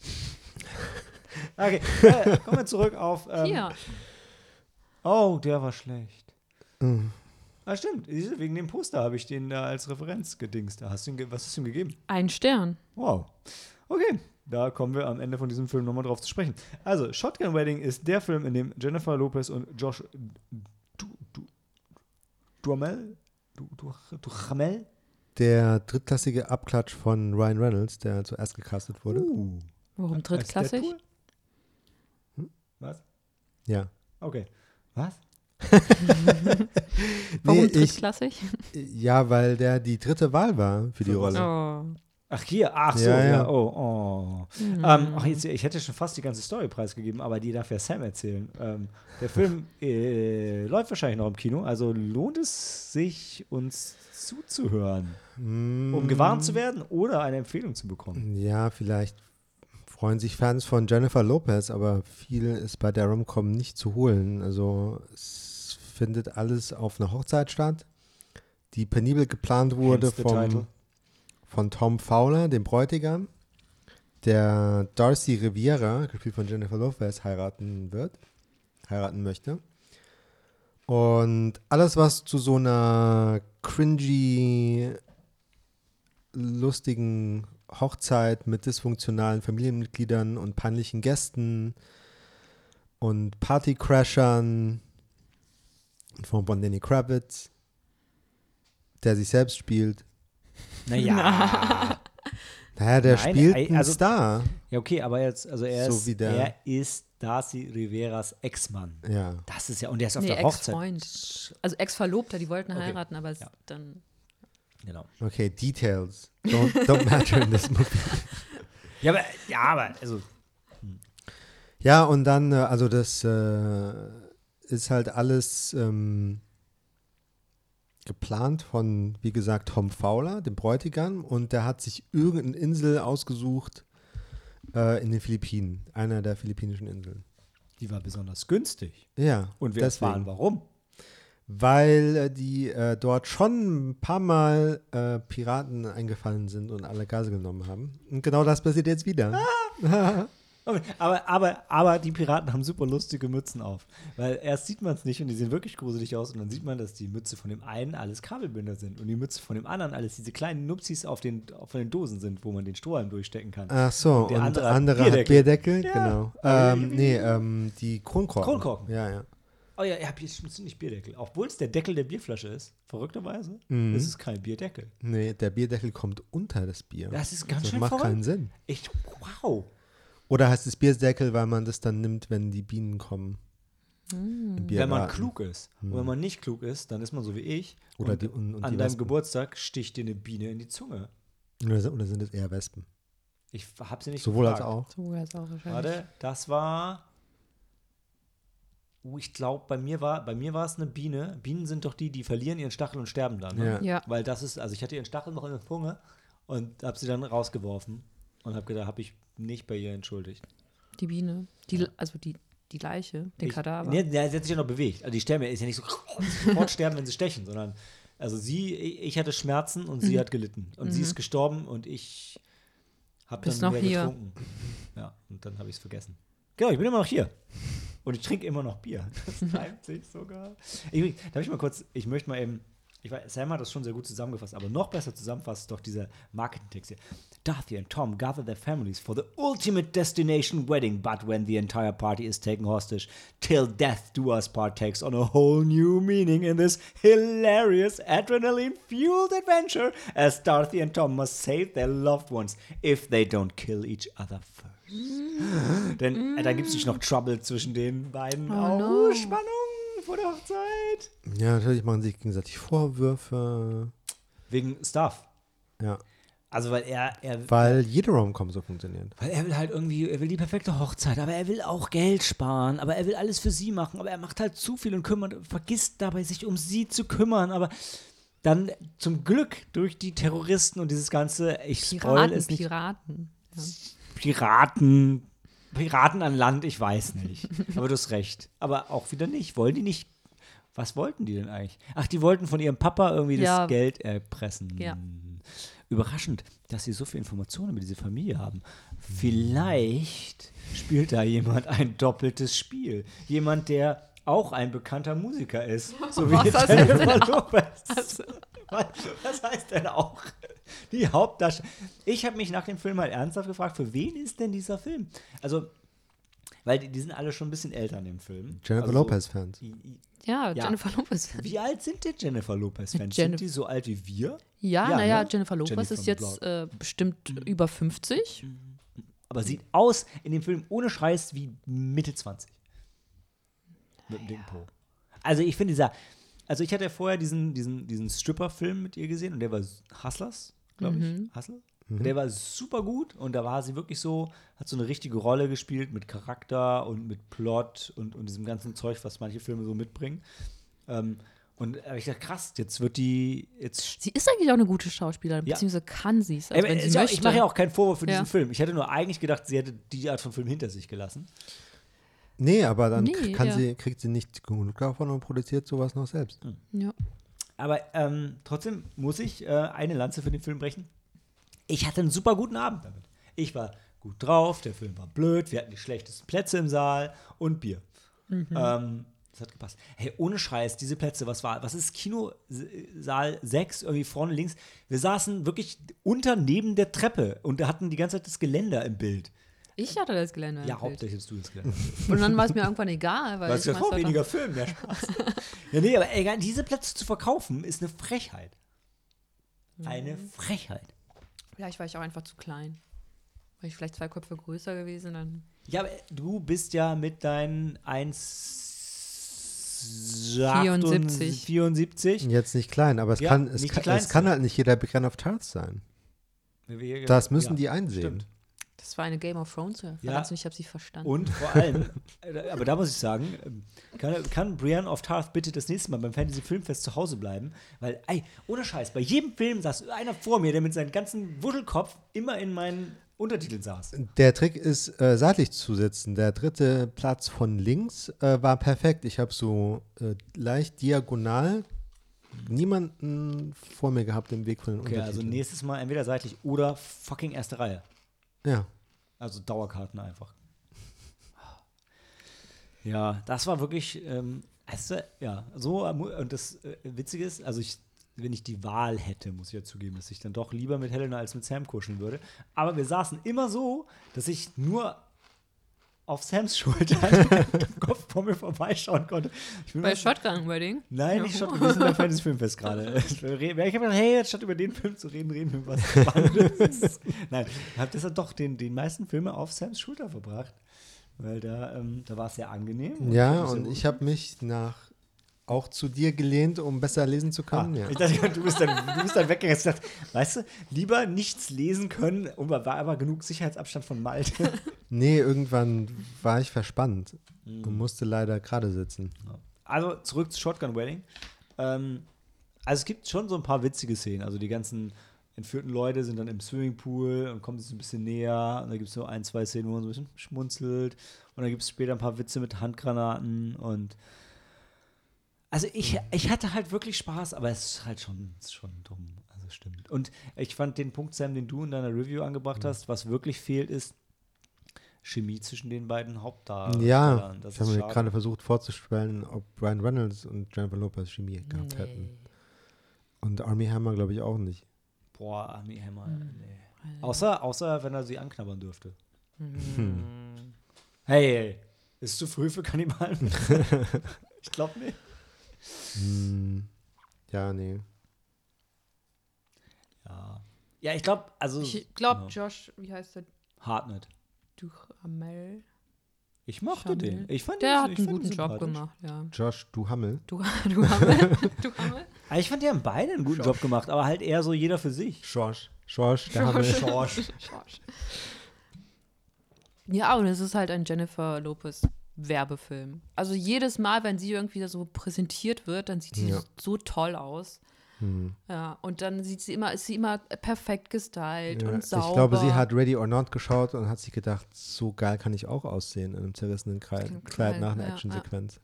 okay, äh, kommen wir zurück auf. Ähm, Hier. Oh, der war schlecht. Mhm. Ah, stimmt. Wegen dem Poster habe ich den da als Referenz gedingst. Da hast du ihn ge was hast du ihm gegeben? Ein Stern. Wow. Okay, da kommen wir am Ende von diesem Film nochmal drauf zu sprechen. Also, Shotgun Wedding ist der Film, in dem Jennifer Lopez und Josh du, du, Duhamel, du, du, Duhamel, Der drittklassige Abklatsch von Ryan Reynolds, der zuerst gecastet wurde. uh, Warum drittklassig? Hm? Was? Ja. Okay. Was? Warum Nee, ich, drittklassig? ja, weil der die dritte Wahl war für die? Rolle. Oh. Ach, hier, ach so, Ja, ja, ja. oh, oh. Hm. Ähm, ach, jetzt, ich hätte schon fast die ganze Story preisgegeben, aber die darf ja Sam erzählen. Ähm, der Film äh, läuft wahrscheinlich noch im Kino, also lohnt es sich, uns zuzuhören, Mm, um gewarnt zu werden oder eine Empfehlung zu bekommen. Ja, vielleicht freuen sich Fans von Jennifer Lopez, aber viel ist bei der Rom-Com nicht zu holen. Also es findet alles auf einer Hochzeit statt, die penibel geplant wurde Hence the title. Von Tom Fowler, dem Bräutigam, der Darcy Riviera, gespielt von Jennifer Lopez, heiraten wird, heiraten möchte. Und alles, was zu so einer cringy, lustigen Hochzeit mit dysfunktionalen Familienmitgliedern und peinlichen Gästen und Partycrashern von von Lenny Kravitz, der sich selbst spielt. Naja. Naja, der Nein, spielt einen also- Star. ja, okay, aber jetzt, also er, So ist, wie der- er ist Darcy Riveras Ex-Mann. Ja. Das ist ja, und der ist auf Nee, der Hochzeit. Ex-Freund. Also Ex-Verlobter, die wollten Okay. heiraten, aber es Ja. dann. Genau. Okay, Details. Don't, don't matter in this movie. Ja, aber, ja, aber, also, Ja, und dann, äh, also das äh, ist halt alles ähm, geplant von, wie gesagt, Tom Fowler, dem Bräutigam, und der hat sich irgendeine Insel ausgesucht äh, in den Philippinen, einer der philippinischen Inseln. die war besonders günstig. Ja, Und wir erfahren, warum. Weil äh, die äh, dort schon ein paar Mal äh, Piraten eingefallen sind und alle Gase genommen haben. Und genau das passiert jetzt wieder. Okay, Aber, aber, aber die Piraten haben super lustige Mützen auf. Weil erst sieht man es nicht und die sehen wirklich gruselig aus und dann sieht man, dass die Mütze von dem einen alles Kabelbinder sind und die Mütze von dem anderen alles diese kleinen Nupsis auf den, von den Dosen sind, wo man den Strohhalm durchstecken kann. Ach so, Der und andere andere, hat Bierdeckel. Bierdeckel, Ja. genau. Ähm, nee, ähm, die Kronkorken. Kronkorken. Ja, ja. Oh ja, ja, Bier nicht Bierdeckel. Obwohl es der Deckel der Bierflasche ist, verrückterweise, Mhm. ist es kein Bierdeckel. Nee, der Bierdeckel kommt unter das Bier. Das ist ganz das schön macht verrückt. keinen Sinn. Echt, wow. Oder heißt es Bierdeckel, weil man das dann nimmt, wenn die Bienen kommen? Im Wenn man klug ist. Und wenn man nicht klug ist, dann ist man so wie ich. Oder und die- und- und an die deinem Wespen. Geburtstag sticht dir eine Biene in die Zunge. Oder, sind- oder sind es eher Wespen? Ich habe sie nicht Sowohl als gefragt. auch. So jetzt auch wahrscheinlich. Warte, das war. Uh, ich glaube, bei mir war bei mir war es eine Biene. Bienen sind doch die, die verlieren ihren Stachel und sterben dann. Ne? Ja. Ja. Weil das ist, also ich hatte ihren Stachel noch in der Zunge und habe sie dann rausgeworfen und habe gedacht, habe ich nicht bei ihr entschuldigt. Die Biene. Die, also die, die Leiche, den ich, Kadaver. Nee, sie hat sich ja noch bewegt. Also die ja, ist ja nicht so sofort sterben, wenn sie stechen, sondern Also sie, ich hatte Schmerzen und sie hat gelitten. Und sie ist gestorben und ich habe dann noch mehr hier. getrunken. Ja, und dann habe ich es vergessen. Genau, ich bin immer noch hier. Und ich trinke immer noch Bier. Das reimt sich sogar. Ich, darf ich mal kurz, ich möchte mal eben, ich weiß, Sam hat das schon sehr gut zusammengefasst, aber noch besser zusammenfasst ist doch dieser Marketing-Text hier. Dorothy and Tom gather their families for the ultimate destination wedding, but when the entire party is taken hostage, till death do us part takes on a whole new meaning in this hilarious adrenaline-fueled adventure, as Dorothy and Tom must save their loved ones if they don't kill each other first. Denn äh, da gibt es nicht noch Trouble zwischen den beiden. Oh, Oh, no. Spannung vor der Hochzeit. Ja, natürlich machen sich gegenseitig Vorwürfe. Wegen Stuff. Ja. Also, weil er, er, Weil jede Rom-Com so funktioniert. weil er will halt irgendwie, er will die perfekte Hochzeit, aber er will auch Geld sparen, aber er will alles für sie machen, aber er macht halt zu viel und kümmert, vergisst dabei, sich um sie zu kümmern, aber dann zum Glück durch die Terroristen und dieses ganze, ich spoil Piraten, es nicht, Piraten. Ja. Piraten, Piraten an Land, ich weiß nicht. Aber du hast recht. Aber auch wieder nicht. Wollen die nicht. Was wollten die denn eigentlich? Ach, die wollten von ihrem Papa irgendwie Ja. das Geld erpressen. Ja. Überraschend, dass sie so viel Informationen über diese Familie haben. Vielleicht spielt da jemand ein doppeltes Spiel. Jemand, der auch ein bekannter Musiker ist. So wie Was Jennifer Lopez. Also, Was, heißt denn auch? Die Hauptdarsteller. Ich habe mich nach dem Film halt ernsthaft gefragt, für wen ist denn dieser Film? Also, weil die, die sind alle schon ein bisschen älter in dem Film. Jennifer also, Lopez-Fans. ja, Ja. Jennifer Lopez. Wie alt sind denn Jennifer Lopez-Fans? Jennifer- Sind die so alt wie wir? Ja, Ja, naja, ne? Jennifer Lopez Jennifer ist jetzt äh, bestimmt über 50. Aber sieht aus in dem Film ohne Scheiß wie Mitte 20. Mit dem dicken Po. Also ich finde dieser, also ich hatte ja vorher diesen, diesen, diesen Stripper-Film mit ihr gesehen und der war Hustlers, glaube ich. Hustle? Und Der war super gut und da war sie wirklich so, hat so eine richtige Rolle gespielt mit Charakter und mit Plot und, und diesem ganzen Zeug, was manche Filme so mitbringen. Ähm, und ich dachte, krass, jetzt wird die, jetzt Sie ist eigentlich auch eine gute Schauspielerin, Ja. beziehungsweise kann sie es, also ich mache ja auch keinen Vorwurf für Ja. diesen Film. Ich hätte nur eigentlich gedacht, sie hätte die Art von Film hinter sich gelassen. Nee, aber dann Nee, kann ja. sie, kriegt sie nicht genug davon und produziert sowas noch selbst. ja. Aber ähm, trotzdem muss ich äh, eine Lanze für den Film brechen. Ich hatte einen super guten Abend damit. Ich war gut drauf, der Film war blöd, wir hatten die schlechtesten Plätze im Saal und Bier. Ähm, das hat gepasst. Hey, ohne Scheiß, diese Plätze, was war, was ist Kinosaal 6, irgendwie vorne links? Wir saßen wirklich unter neben der Treppe und hatten die ganze Zeit das Geländer im Bild. Ich hatte das Gelände. Ja, hauptsächlich hast du das Geländer. Und dann war es mir irgendwann egal, weil Weil ich es ja meist auch weniger Film, mehr Spaß. ja, nee, aber egal, diese Plätze zu verkaufen, ist eine Frechheit. Eine Frechheit. Vielleicht war ich auch einfach zu klein. Wäre ich vielleicht zwei Köpfe größer gewesen, dann. Ja, aber du bist ja mit deinen 1,74 74. 74. Jetzt nicht klein, aber es, Ja, kann, es, kann, es kann halt nicht jeder Big Gun of Tarts sein. Das müssen die einsehen. Stimmt. Das war eine Game of Thrones Referenz Ja. und ich habe sie verstanden. Und vor allem, äh, aber da muss ich sagen, ähm, kann, kann Brienne of Tarth bitte das nächste Mal beim Fantasy Filmfest zu Hause bleiben? Weil, ey, ohne Scheiß, bei jedem Film saß einer vor mir, der mit seinem ganzen Wuschelkopf immer in meinen Untertiteln saß. Der Trick ist, äh, seitlich zu sitzen. Der dritte Platz von links äh, war perfekt. Ich habe so äh, leicht diagonal niemanden vor mir gehabt im Weg von den Okay, also Untertiteln. nächstes Mal entweder seitlich oder fucking erste Reihe. Ja. Also Dauerkarten einfach. Ja, das war wirklich, ähm, äh, ja, so, äh, und das äh, Witzige ist, also ich, wenn ich die Wahl hätte, muss ich ja zugeben, dass ich dann doch lieber mit Helena als mit Sam kuscheln würde. Aber wir saßen immer so, dass ich nur auf Sams Schulter im Kopf vor mir vorbeischauen konnte. Ich bin Bei Shotgun Wedding. Nein, nicht Shot, wir sind beim Fantasy Filmfest gerade. Ich habe gedacht, hey, jetzt statt über den Film zu reden, reden wir über was Spannendes. Nein, ich habe deshalb doch den, den meisten Filme auf Sams Schulter verbracht. Weil da, ähm, da war es sehr angenehm. Ja, und ich habe mich nach auch zu dir gelehnt, um besser lesen zu Ah, können. ja. Ich dachte, du bist dann, du bist dann weggegangen. Ich dachte, weißt du, lieber nichts lesen können, war aber genug Sicherheitsabstand von Malte. Nee, irgendwann war ich verspannt Mhm. und musste leider gerade sitzen. Also zurück zu Shotgun Wedding. Ähm, also es gibt schon so ein paar witzige Szenen. Also die ganzen entführten Leute sind dann im Swimmingpool und kommen sich ein bisschen näher. Und da gibt es so ein, zwei Szenen, wo man so ein bisschen schmunzelt. Und dann gibt es später ein paar Witze mit Handgranaten und Also ich, ich hatte halt wirklich Spaß, aber es ist halt schon, ist schon dumm. Also stimmt. Und ich fand den Punkt, Sam, den du in deiner Review angebracht hast, was wirklich fehlt, ist Chemie zwischen den beiden Hauptdarstellern. Ja, das ich habe mir gerade versucht vorzustellen, ob Ryan Reynolds und Jennifer Lopez Chemie gehabt hätten. Und Army Hammer glaube ich auch nicht. Boah, Army Hammer, Hm. nee. Außer, außer, wenn er sie anknabbern dürfte. Hm. Hey, hey, ist zu früh für Kannibalen? ich glaube nicht. Hm, ja, nee. Ja. Ja, ich glaube, also. Ich glaube, ja. Josh, wie heißt der? Hartnett. Duhamel. Ich mochte Schamel. den. Ich fand Der den, hat ich einen fand guten Job gemacht, ja. Josh Duhamel. Du, Duhamel. Duhamel. Aber ich fand, die haben beide einen guten Job gemacht, aber halt eher so jeder für sich. Josh. Josh, der Hamel. Schorsch. Josh. Ja, und es ist halt ein Jennifer Lopez Werbefilm. Also jedes Mal, wenn sie irgendwie so präsentiert wird, dann sieht sie Ja. so toll aus. Hm. Ja, und dann sieht sie immer, ist sie immer perfekt gestylt Ja, und ich sauber. glaube, sie hat Ready or Not geschaut und hat sich gedacht, so geil kann ich auch aussehen in einem zerrissenen Kleid, Kleid, Kleid nach einer ja, Actionsequenz.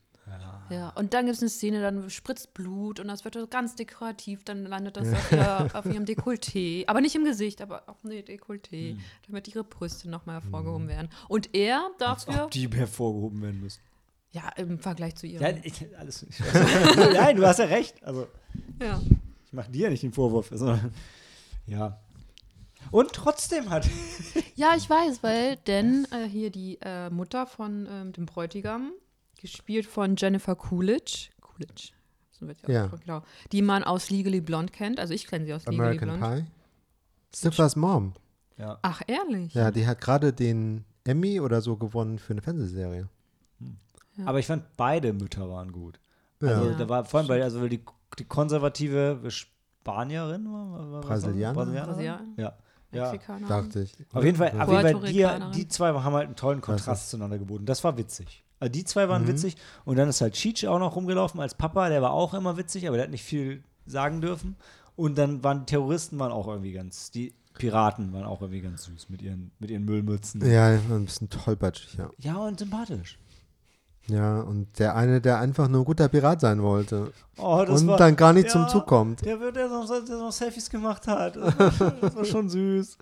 Ja, und dann gibt es eine Szene, dann spritzt Blut und das wird so ganz dekorativ, dann landet das auf, ihr, auf ihrem Dekolleté. Aber nicht im Gesicht, aber auf nee, Dekolleté, Hm. damit ihre Brüste nochmal hervorgehoben werden. Und er Als dafür, ob die hervorgehoben werden müssen. ja, im Vergleich zu ihrem. Ja, ich, alles. Ich nein, du hast ja recht. Also, ja. ich mache dir ja nicht den Vorwurf. sondern ja. Und trotzdem hat. Ja, ich weiß, weil denn äh, hier die äh, Mutter von ähm, dem Bräutigam, gespielt von Jennifer Coolidge, Coolidge, so wird sie Ja. genau, die man aus Legally Blonde kennt, also ich kenne sie aus Legally American Blonde. Pie. Stiflers Mom. Ja. Ach, ehrlich? Ja, die hat gerade den Emmy oder so gewonnen für eine Fernsehserie. Aber ich fand, beide Mütter waren gut. Ja. Also, Ja, da war vor allem, weil also die, die konservative Spanierin war, war, Brasilianer? Brasilianerin? Brasilianer. Ja. ja. Mexikaner. Dachte ich. Auf jeden Fall, Ja. auf jeden Fall die, die zwei haben halt einen tollen Kontrast zueinander geboten. Das war witzig. Also die zwei waren Mhm. witzig und dann ist halt Cheech auch noch rumgelaufen als Papa, der war auch immer witzig, aber der hat nicht viel sagen dürfen. Und dann waren die Terroristen waren auch irgendwie ganz, die Piraten waren auch irgendwie ganz süß mit ihren, mit ihren Müllmützen. Ja, ein bisschen tollpatschig, ja. Ja, und sympathisch. Ja, und der eine, der einfach nur ein guter Pirat sein wollte Oh, das und war, dann gar nicht ja, zum Zug kommt. Der, wird- der, noch, der noch Selfies gemacht hat. Das war, schon- das war schon süß.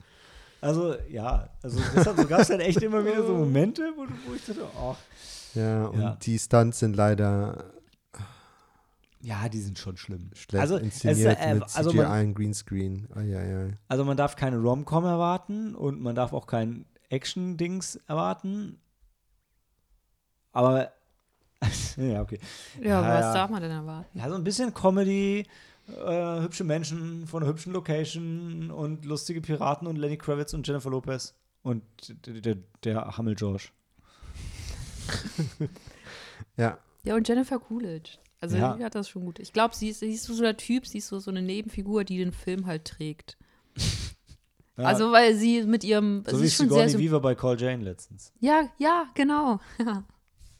Also, ja, also deshalb so gab es halt echt immer wieder so Momente, wo, du- wo ich dachte, oh, Ja, und Ja. die Stunts sind leider ja, die sind schon schlimm. schlecht also, es, inszeniert äh, mit CGI also, man, und Greenscreen. Ai, ai, ai. also man darf keine Rom-Com erwarten und man darf auch kein Action-Dings erwarten. Aber, ja, okay. Ja, Ja, was ja. darf man denn erwarten? Ja, so ein bisschen Comedy, äh, hübsche Menschen von einer hübschen Location und lustige Piraten und Lenny Kravitz und Jennifer Lopez und der, der, der Hammel George. Ja, Ja, und Jennifer Coolidge. Also Ja. die hat das schon gut. Ich glaube, sie ist, sie ist so der Typ, sie ist so, so eine Nebenfigur, die den Film halt trägt. Ja, Also weil sie mit ihrem, so sie wie ist schon sehr, Sigourney Weaver bei Call Jane letztens. ja, ja, genau, ja,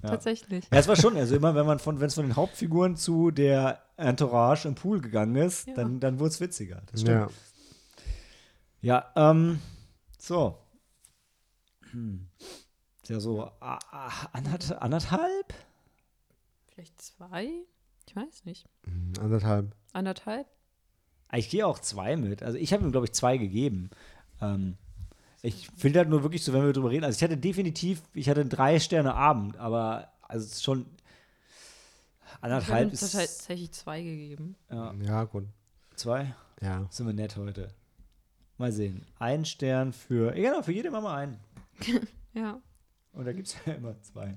Ja. tatsächlich. Ja, es war schon, also immer, wenn man von, wenn es von den Hauptfiguren zu der Entourage im Pool gegangen ist, Ja. dann, dann wurde es witziger. Das stimmt. ja. Ja, ähm, so. Hm. Ja, so anderth- anderthalb? Vielleicht zwei? Ich weiß nicht. Mhm, Anderthalb. Anderthalb? Ich gehe auch zwei mit. Also ich habe ihm, glaube ich, zwei gegeben. Ähm, ich finde halt nur wirklich so, wenn wir drüber reden. Also ich hatte definitiv, ich hatte drei Sterne Abend, aber also es ist schon Ich habe anderthalb ihm ist tatsächlich zwei gegeben. ja, Ja, gut. zwei. Ja. Sind wir nett heute. Mal sehen. Ein Stern für, genau, für jede Mama einen. Ja. Und da gibt es ja immer zwei.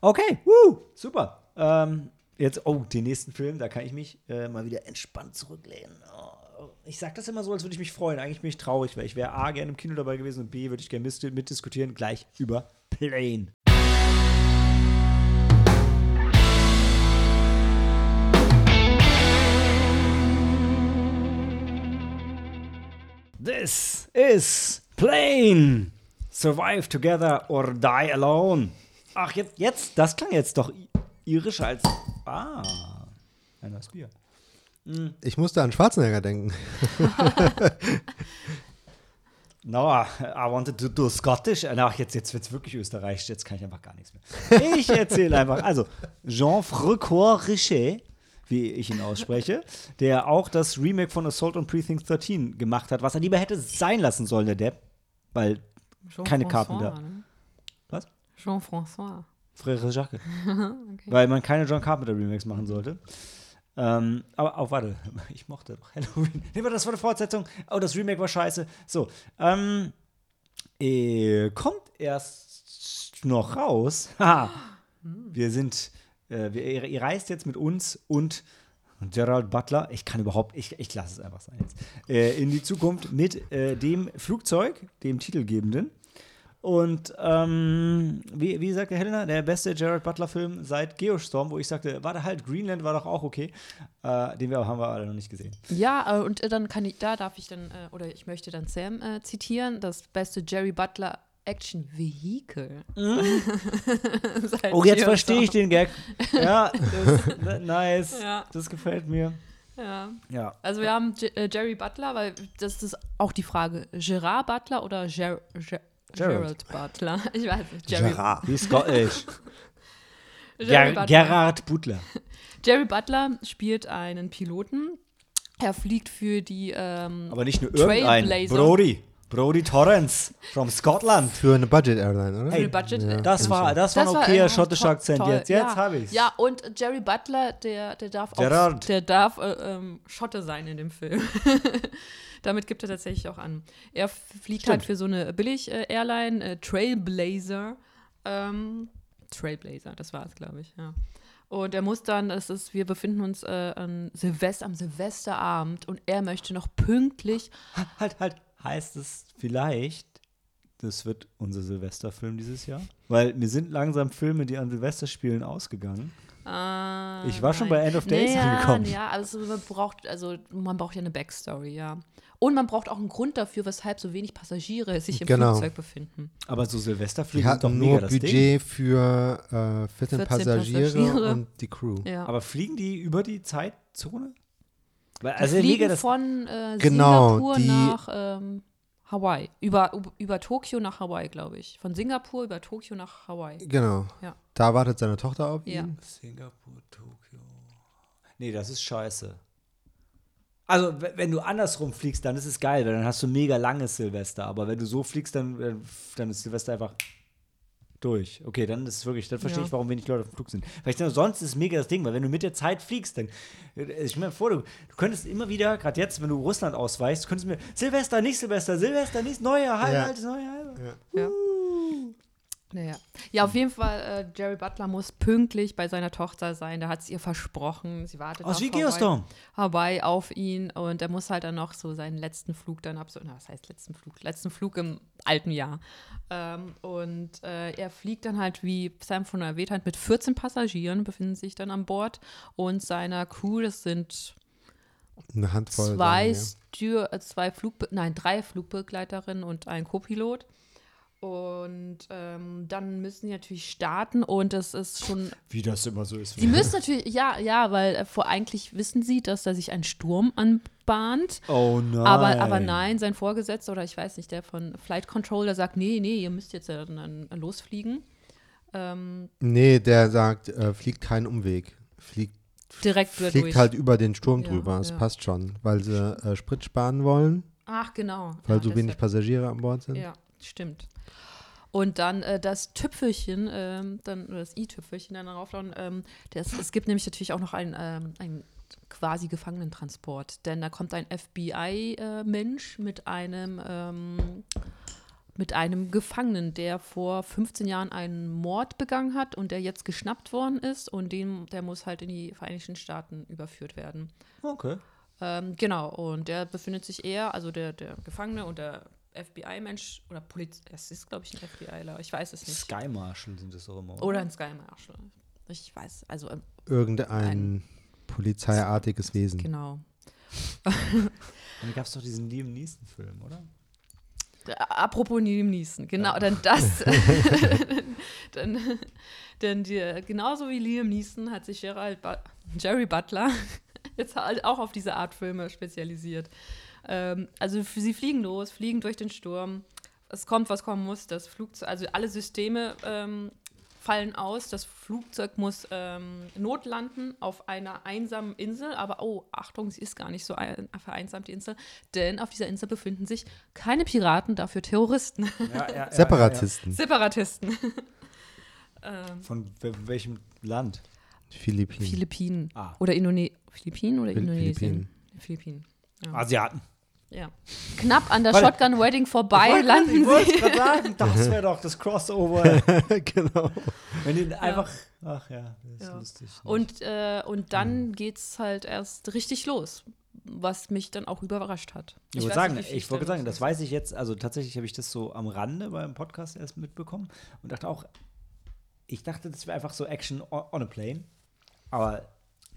Okay, woo, super. Ähm, jetzt, oh, den nächsten Film, da kann ich mich äh, mal wieder entspannt zurücklehnen. Oh, ich sag das immer so, als würde ich mich freuen. Eigentlich bin ich traurig, weil ich wäre A, gerne im Kino dabei gewesen und B, würde ich gerne mitdiskutieren, gleich über Plane. This is Plane. Survive together or die alone. Ach, jetzt, jetzt, das klang jetzt doch i- irischer als. Ah, ein neues Bier. Ich musste an Schwarzenegger denken. No, I wanted to do Scottish. Ach, jetzt, jetzt wird es wirklich österreichisch. Jetzt kann ich einfach gar nichts mehr. Ich erzähle einfach. Also, Jean Frécourt Richet, wie ich ihn ausspreche, der auch das Remake von Assault on Precinct 13 gemacht hat, was er lieber hätte sein lassen sollen, der Depp. Weil keine Karten da. Ne? Was? Jean-François. Frère Jacques. Weil man keine John Carpenter Remakes machen sollte. Ähm, aber auch, warte, ich mochte doch Halloween. Nee, warte, das war eine Fortsetzung. Oh, das Remake war scheiße. So, ähm, äh, kommt erst noch raus. Haha. Wir sind, äh, wir, ihr reist jetzt mit uns und Gerald Butler, ich kann überhaupt, ich, ich lasse es einfach sein jetzt, äh, in die Zukunft mit äh, dem Flugzeug, dem titelgebenden. Und ähm, wie, wie sagte Helena, der beste Gerald Butler-Film seit Geostorm, wo ich sagte, warte halt, Greenland war doch auch okay. Äh, den wir, haben wir alle noch nicht gesehen. Ja, äh, und äh, dann kann ich, da darf ich dann, äh, oder ich möchte dann Sam zitieren, das beste Jerry Butler Action Vehicle. Seit Oh, jetzt verstehe ich den Gag. Ja, das, nice. Ja. Das gefällt mir. Ja. Ja. Also wir haben J äh, Jerry Butler, weil das ist auch die Frage, Gerard Butler oder Ger Ger Gerald. Gerald Butler? Ich weiß nicht. Jerry, Gerard. Wie Scottish. Jerry, Ger Butler. Gerard Butler. Jerry Butler spielt einen Piloten. Er fliegt für die ähm, Aber nicht nur irgendein. Trailblazer. Brody. Brody Torrance from Scotland. Für eine Budget-Airline, oder? für die Budget. Ja. Das war, das war ein war okayer äh, schottischer to- Akzent. toll. Jetzt, jetzt ja. habe ich's. Ja, und Jerry Butler, der, der darf Gerard. auch, der darf äh, ähm, Schotte sein in dem Film. Damit gibt er tatsächlich auch an. Er fliegt Stimmt. halt für so eine Billig-Airline, äh, Trailblazer. Ähm, Trailblazer, das war es, glaube ich, ja. Und er muss dann, es ist, wir befinden uns äh, an Silvester, am Silvesterabend und er möchte noch pünktlich Halt, halt. Heißt es vielleicht, das wird unser Silvesterfilm dieses Jahr? Weil mir sind langsam Filme, die an Silvester spielen, ausgegangen. Ah, Ich war schon nein. bei End of Days ja, angekommen. Ja, also man braucht, also man braucht ja eine Backstory, ja. Und man braucht auch einen Grund dafür, weshalb so wenig Passagiere sich im Genau. Flugzeug befinden. Aber so Silvesterflüge sind doch mega nur das Ding. Budget für äh, 14, 14 Passagiere, Passagiere. und die Crew. Ja. Aber fliegen die über die Zeitzone? Weil, Die also fliegen mega das. von äh, Genau, Singapur die- nach ähm, Hawaii. Über, über, Tokio nach Hawaii, glaube ich. Von Singapur über Tokio nach Hawaii. Genau. Ja. Da wartet seine Tochter auf Ja. ihn. Singapur, Tokio. Nee, das ist scheiße. Also, wenn du andersrum fliegst, dann ist es geil, weil dann hast du mega langes Silvester. Aber wenn du so fliegst, dann, äh, dann ist Silvester einfach durch. Okay, dann ist es wirklich, dann verstehe Ja. ich, warum wenig Leute auf dem Flug sind. Weil ich denke, sonst ist es mega das Ding, weil wenn du mit der Zeit fliegst, dann, äh, ich meine, vor, du, du könntest immer wieder, gerade jetzt, wenn du Russland ausweichst, könntest du mir, Silvester, nicht Silvester, Silvester, nicht Neujahr, halb, Ja. altes Neujahr. Ja. Naja. Ja, auf jeden Fall, äh, Jerry Butler muss pünktlich bei seiner Tochter sein. Da hat es ihr versprochen. Sie wartet Aus auf wie Hawaii, Geostorm. Hawaii auf ihn und er muss halt dann noch so seinen letzten Flug dann absolvieren. Na, was heißt letzten Flug? Letzten Flug im alten Jahr. Ähm, und äh, er fliegt dann halt, wie Sam schon erwähnt hat, mit 14 Passagieren befinden sich dann an Bord und seiner Crew, das sind Eine Handvoll. zwei, sagen Stür äh, zwei Flugbe nein, drei Flugbegleiterinnen und ein Co-Pilot. Und ähm, dann müssen sie natürlich starten und es ist schon. Wie das immer so ist. Sie müssen natürlich, ja, ja, weil äh, vor eigentlich wissen sie, dass da sich ein Sturm anbahnt. Oh nein. Aber, aber nein, sein Vorgesetzter oder ich weiß nicht, der von Flight Control, der sagt, nee, nee, ihr müsst jetzt ja dann, dann losfliegen. Ähm. Nee, der sagt, äh, fliegt keinen Umweg. Fliegt, direkt fliegt durch. halt über den Sturm Ja, drüber. Es ja. passt schon, weil sie äh, Sprit sparen wollen, Ach, genau. weil ja, so wenig deshalb. Passagiere an Bord sind. Ja, stimmt. Und dann äh, das Tüpfelchen, ähm, dann, oder das i-Tüpfelchen dann darauf, ähm, das, es gibt nämlich natürlich auch noch einen, ähm, einen quasi Gefangenentransport. Denn da kommt ein FBI-Mensch mit einem ähm, mit einem Gefangenen, der vor 15 Jahren einen Mord begangen hat und der jetzt geschnappt worden ist und den, der muss halt in die Vereinigten Staaten überführt werden. Okay. Ähm, genau, und der befindet sich eher, also der, der Gefangene und der FBI-Mensch oder Polizei, es ist, glaube ich, ein FBIler, ich weiß es nicht. Sky Marshal sind das auch immer. Oder ein Sky Marshal. Ich weiß, also ähm, Irgendein Ein- polizeiartiges Wesen. genau. Und dann gab es doch diesen Liam Neeson-Film, oder? Apropos Liam Neeson, genau, denn das, denn, denn die, genauso wie Liam Neeson hat sich Gerald Bu Jerry Butler jetzt halt auch auf diese Art Filme spezialisiert. Ähm, also sie fliegen los, fliegen durch den Sturm. Es kommt, was kommen muss. Das Flugzeug, also alle Systeme ähm, fallen aus. Das Flugzeug muss ähm, notlanden auf einer einsamen Insel. Aber oh, Achtung, sie ist gar nicht so ein, vereinsamt, die Insel. Denn auf dieser Insel befinden sich keine Piraten, dafür Terroristen, Ja, ja, ja, Separatisten. Separatisten. ähm. Von wel- welchem Land? Philippinen. Philippinen. Ah. Oder Indone Philippinen oder Phil- Indonesien? Philippinen. Ja. Asiaten. ja. Knapp an der. Shotgun Wedding vorbei landen ich wollte sie. gerade sagen, das wäre doch das Crossover. genau. Wenn die einfach. Ach ja, das ist Ja. lustig. Und, äh, und dann geht's halt erst richtig los, was mich dann auch überrascht hat. Ich wollte weiß sagen, nicht, ich wollte sagen, das weiß ich jetzt, also tatsächlich habe ich das so am Rande beim Podcast erst mitbekommen und dachte auch, ich dachte, das wäre einfach so Action on on a plane. Aber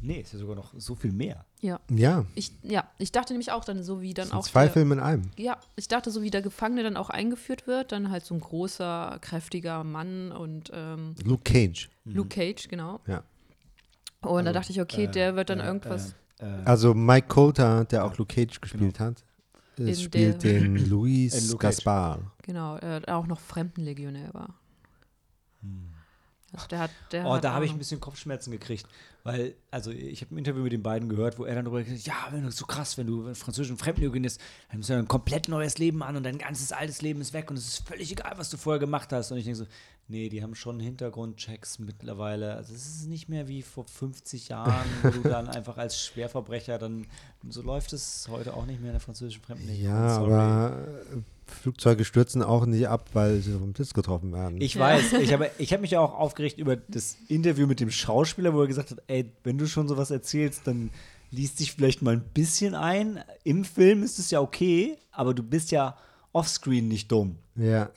nee, ist ja sogar noch so viel mehr. Ja. Ja, Ich, ja, ich dachte nämlich auch dann, so wie dann auch. zwei der, Filme in einem. Ja, ich dachte, so wie der Gefangene dann auch eingeführt wird, dann halt so ein großer, kräftiger Mann und ähm, Luke Cage. Luke Cage, genau. Ja. Und da dachte ich, okay, der wird dann äh, irgendwas. Äh, äh, Also Mike Coulter, der auch Luke Cage gespielt hat, äh, In spielt der- den In Luis. Gaspar. Genau, äh, auch noch Fremdenlegionär war. Also der hat, der. Oh, hat da habe ich ein bisschen Kopfschmerzen gekriegt, weil, also ich habe ein Interview mit den beiden gehört, wo er dann darüber gesagt hat, ja, wenn du so krass, wenn du französischen Fremdenlegionist, dann musst du ein komplett neues Leben an und dein ganzes altes Leben ist weg und es ist völlig egal, was du vorher gemacht hast. Und ich denke so, nee, die haben schon Hintergrundchecks mittlerweile. Also es ist nicht mehr wie vor 50 Jahren, wo du dann einfach als Schwerverbrecher dann, so läuft es heute auch nicht mehr in der französischen Fremdenlegion. Ja, Sorry. aber Flugzeuge stürzen auch nicht ab, weil sie vom Blitz getroffen werden. Ich weiß, ich habe ich hab mich ja auch aufgeregt über das Interview mit dem Schauspieler, wo er gesagt hat, ey, wenn du schon sowas erzählst, dann liest dich vielleicht mal ein bisschen ein. Im Film ist es ja okay, aber du bist ja offscreen nicht dumm, ja.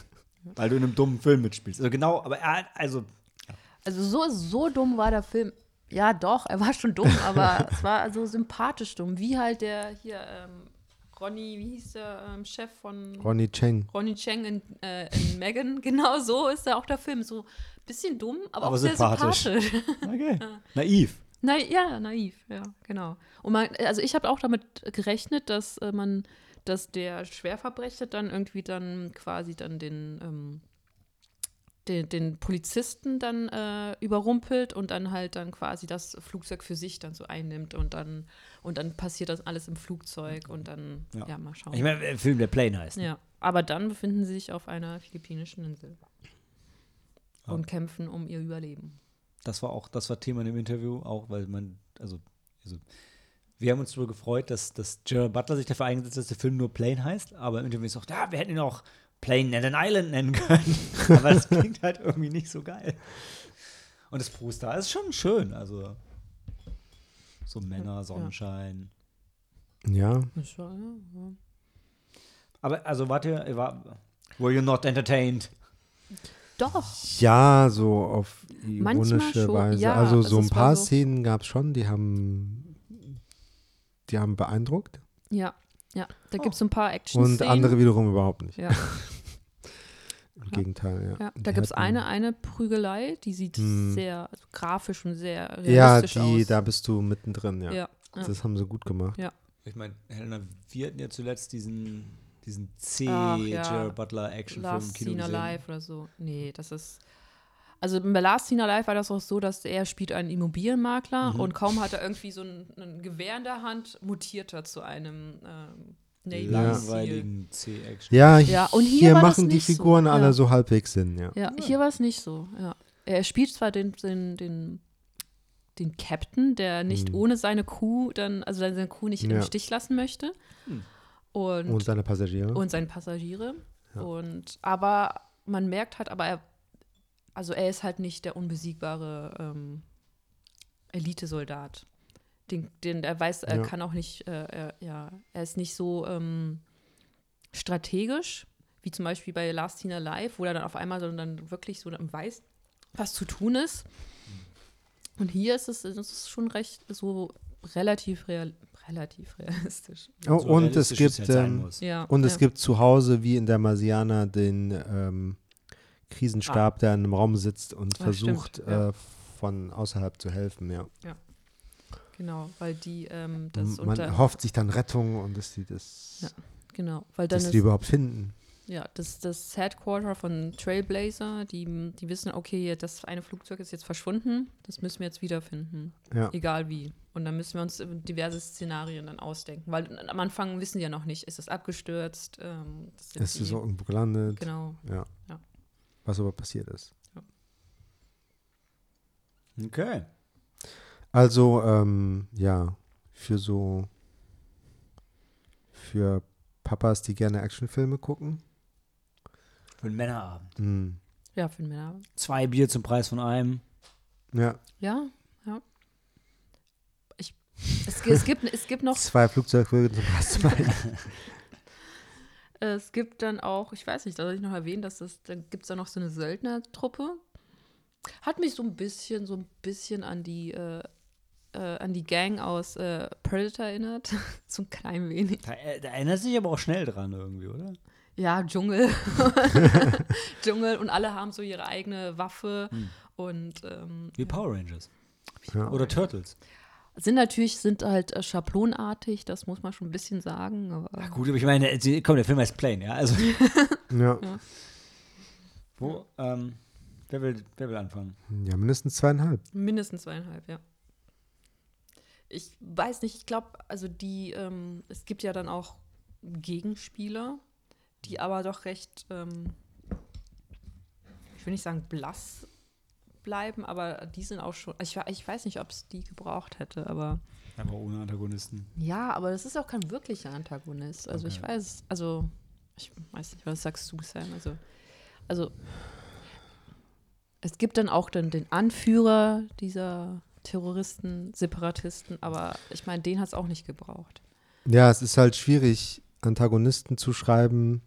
weil du in einem dummen Film mitspielst. Also genau, aber er, also Also so, so dumm war der Film. Ja, doch, er war schon dumm, aber es war so sympathisch dumm. Wie halt der hier, ähm, Ronny, wie hieß der ähm, Chef von Ronnie Cheng. Ronny Cheng in, äh, in Megan? Genau so ist ja auch der Film. So ein bisschen dumm, aber, Aber auch sehr sympathisch. sympathisch. okay. naiv. Na, ja, naiv, ja, genau. Und man, also ich habe auch damit gerechnet, dass äh, man, dass der Schwerverbrecher dann irgendwie dann quasi dann den, ähm, den, den Polizisten dann äh, überrumpelt und dann halt dann quasi das Flugzeug für sich dann so einnimmt und dann und dann passiert das alles im Flugzeug und dann, ja, Ja. mal schauen. Ich meine, der Film, der Plane heißt. ja, aber dann befinden sie sich auf einer philippinischen Insel Ja. und kämpfen um ihr Überleben. Das war auch, das war Thema in dem Interview, auch weil man, also, also wir haben uns darüber gefreut, dass, dass Gerald Butler sich dafür eingesetzt hat, dass der Film nur Plane heißt, aber im Interview ist auch, ja, wir hätten ihn auch Plane and an Island nennen können. aber das klingt halt irgendwie nicht so geil. Und das Poster ist schon schön, also so Männer, Sonnenschein. Ja. Aber also wart ihr, ihr war, were you not entertained? Doch. Ja, so auf Manchmal ironische schon, Weise. ja, also so ein paar so- Szenen gab es schon, die haben, die haben beeindruckt. Ja, ja. Da Oh. gibt es so ein paar Action-Szenen. Und andere wiederum überhaupt nicht. Ja, Im Gegenteil, ja. ja. Da gibt es eine, eine Prügelei, die sieht Hm. sehr also grafisch und sehr Ja, realistisch die, aus. da bist du mittendrin, ja. ja. ja. Das haben sie gut gemacht. Ja. Ich meine, Helena, wir hatten ja zuletzt diesen, diesen C Ach, ja. Gerald Butler Actionfilm im Last Kino Scene gesehen. Alive oder so. Nee, das ist. Also bei Last Scene Alive war das auch so, dass er spielt einen Immobilienmakler Mhm. und kaum hat er irgendwie so ein, ein Gewehr in der Hand, mutiert er zu einem ähm, Navy langweiligen C-Action. Ja, Ja, und hier hier machen die nicht so, Figuren alle ja. so halbwegs Sinn, ja. Ja, hier war es nicht so. Ja. Er spielt zwar den, den, den, den Captain, der nicht Hm. ohne seine Kuh dann, also seine Kuh nicht im Ja. Stich lassen möchte. Hm. Und, Und und, seine Passagiere. seine Passagiere. Ja. Und aber man merkt halt, aber er, also er ist halt nicht der unbesiegbare ähm, Elitesoldat. Den, den er weiß, er Ja. kann auch nicht, äh, er, ja, er ist nicht so ähm, strategisch, wie zum Beispiel bei Last Scene Alive, wo er dann auf einmal so dann wirklich so dann weiß, was zu tun ist. Und hier ist es, das ist schon recht so relativ real, relativ realistisch. Oh, So und es realistisch gibt, halt sein ähm. Ja, und es ja. gibt zu Hause, wie in der Marsianer, den ähm, Krisenstab, der in einem Raum sitzt und Ah, versucht, stimmt, ja. äh, von außerhalb zu helfen, ja. Genau, weil die ähm, das Man unter, hofft sich dann Rettung und dass die das, Ja, genau, weil dann dass ist, die überhaupt finden. ja, das das Headquarter von Trailblazer, die, die wissen, okay, das eine Flugzeug ist jetzt verschwunden, das müssen wir jetzt wiederfinden, Ja. egal wie. Und dann müssen wir uns diverse Szenarien dann ausdenken, weil am Anfang wissen die ja noch nicht, ist es abgestürzt, ähm, Es ist so irgendwo gelandet, genau, ja. Ja. Was aber passiert ist. Okay. Also, ähm, ja, für so, für Papas, die gerne Actionfilme gucken. Für den Männerabend. Hm. ja, für den Männer. Zwei Bier zum Preis von einem. Ja, Ja, ja. Ich, es, es, gibt, es gibt noch zwei Flugzeugfolgen zum ersten Mal. Es gibt dann auch, ich weiß nicht, da soll ich noch erwähnen, dass das, dann gibt es da noch so eine Söldnertruppe. Hat mich so ein bisschen, so ein bisschen an die, äh, äh, an die Gang aus äh, Predator erinnert. so ein klein wenig. Da, äh, da erinnert sich aber auch schnell dran irgendwie, oder? Ja, Dschungel. Dschungel und alle haben so ihre eigene Waffe Hm. und ähm, Wie Power Rangers. Ja. Oder Turtles. sind natürlich, sind halt äh, schablonartig, das muss man schon ein bisschen sagen. Aber, Ach gut, aber ich meine, komm, der Film heißt Plane, ja? Also, Ja. wo, ähm, wer will, wer will anfangen? ja, mindestens zweieinhalb. Mindestens zweieinhalb, ja. Ich weiß nicht, ich glaube, also die, ähm, es gibt ja dann auch Gegenspieler, die aber doch recht, ähm, ich will nicht sagen blass bleiben, aber die sind auch schon, ich, ich weiß nicht, ob es die gebraucht hätte, aber Aber ohne Antagonisten. ja, aber das ist auch kein wirklicher Antagonist. Also ich Okay. weiß, also ich weiß nicht, was sagst du, Sam? Also, also es gibt dann auch dann den Anführer dieser Terroristen, Separatisten, aber ich meine, den hat es auch nicht gebraucht. Ja, es ist halt schwierig, Antagonisten zu schreiben,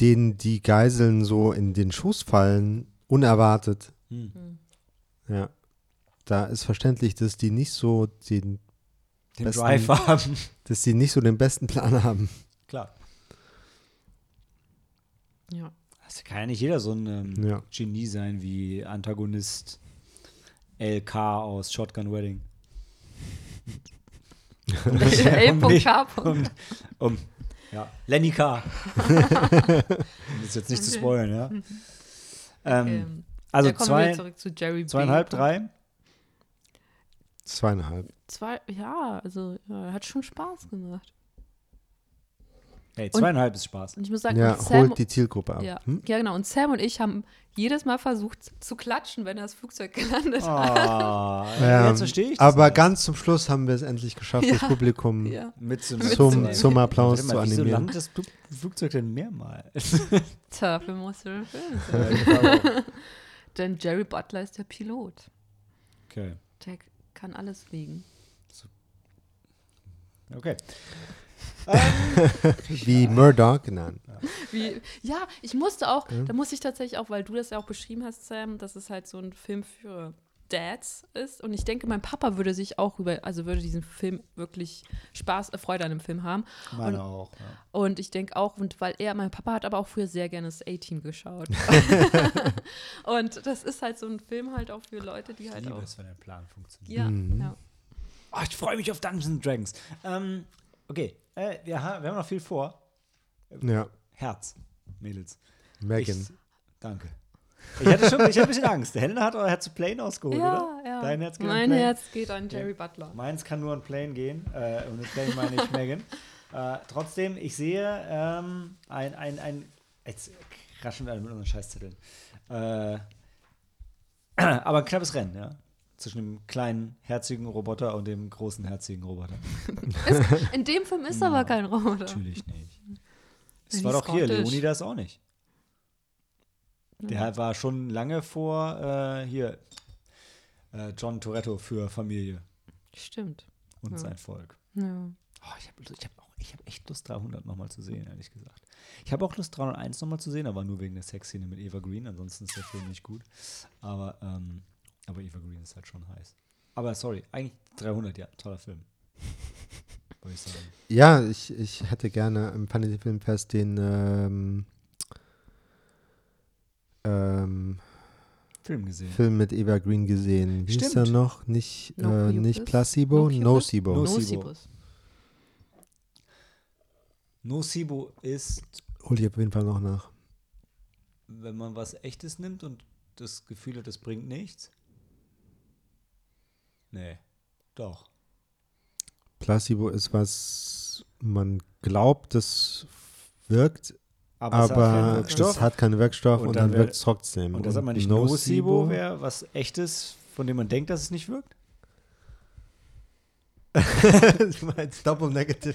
denen die Geiseln so in den Schoß fallen, unerwartet. Hm. Ja. Da ist verständlich, dass die nicht so den, Den Besten- Drive haben. dass die nicht so den besten Plan haben. Klar. Ja. Das kann ja nicht jeder so ein ähm, Ja. Genie sein wie Antagonist LK aus Shotgun Wedding. L.K. Um, um, ja, Lenny K. um das jetzt nicht zu Okay. spoilern, ja. Ähm, Ähm, also ja, kommen wir zwei, zu Jerry B. zweieinhalb, drei. Zweieinhalb. Zwei, ja, also ja, hat schon Spaß gemacht. Hey, zweieinhalb ist Spaß. Und ich muss sagen, Ja, und Sam, holt die Zielgruppe ab. Ja, Hm? ja, genau. Und Sam und ich haben jedes Mal versucht zu klatschen, wenn das Flugzeug gelandet hat. Ah, Ja, jetzt verstehe ich das aber nicht. ganz zum Schluss haben wir es endlich geschafft, das Ja. Publikum Ja. mit so zum, Mitzunehmen. zum Applaus Warte zu mal, wieso animieren. landet das Fl- Flugzeug denn mehrmals? Dafür musst du den Film Ja, sehen. genau. Denn Jerry Butler ist der Pilot. okay, Der kann alles fliegen. okay. Wie Murdoch genannt. Wie, ja, ich musste auch, da musste ich tatsächlich auch, weil du das ja auch beschrieben hast, Sam, dass es halt so ein Film für Dads ist. Und ich denke, mein Papa würde sich auch über, also würde diesen Film wirklich Spaß, äh, Freude an dem Film haben. Meine Und- auch. Ja. Und ich denke auch, und weil er, mein Papa hat aber auch früher sehr gerne das A-Team geschaut. und das ist halt so ein Film halt auch für Leute, die Ich halt liebe auch. es, wenn der Plan funktioniert. Ja, Mhm. ja. Oh, ich freue mich auf Dungeons and Dragons. Ähm, okay, äh, wir, ha wir haben noch viel vor. Ja, Herz, Mädels. Megan. Ich, danke. Ich hatte schon ich hatte ein bisschen Angst. Der Helena hat euer Herz zu Plane ausgeholt, Ja, oder? ja. Dein Herz geht an mein Plane? Herz geht an Jerry Butler. Meins kann nur an Plane gehen. Äh, und mit Plane meine ich Megan. Äh, trotzdem, ich sehe ähm, ein, ein, ein. Jetzt kraschen wir alle mit unseren Scheißzetteln. Äh, aber ein knappes Rennen, ja. Zwischen dem kleinen, herzigen Roboter und dem großen, herzigen Roboter. In dem Film ist aber kein Roboter. Natürlich nicht. Die war doch hier. Leonidas auch nicht. Der war schon lange vor äh, hier äh, John Toretto für Familie Stimmt. und Ja. sein Volk. Ja. Oh, ich habe ich hab ich hab echt Lust, 300 nochmal zu sehen, ehrlich gesagt. Ich habe auch Lust, 301 nochmal zu sehen, aber nur wegen der Sexszene mit Eva Green. Ansonsten ist der Film nicht gut. Aber, ähm, aber Eva Green ist halt schon heiß. Aber sorry, eigentlich 300, ja, toller Film. Würde ich sagen. Ja, ich, ich hätte gerne im Fantasy Filmfest den ähm, ähm, Film gesehen. Film mit Eva Green gesehen. Wie ist Stimmt. er noch? Nicht, No äh, nicht? Placebo? Nocebo. No-. Nocibus. Nocebo ist, Hol ich auf jeden Fall noch nach. wenn man was Echtes nimmt und das Gefühl hat, das bringt nichts. Nee, doch. Placebo ist, was man glaubt, das wirkt, Aber, es hat keinen aber Wirkstoff. es hat keinen Wirkstoff Und und, dann dann, wirkt es trotzdem. und das sagt man nicht Nocebo wäre was Echtes, von dem man denkt, dass es nicht wirkt? du meinst Double Negative?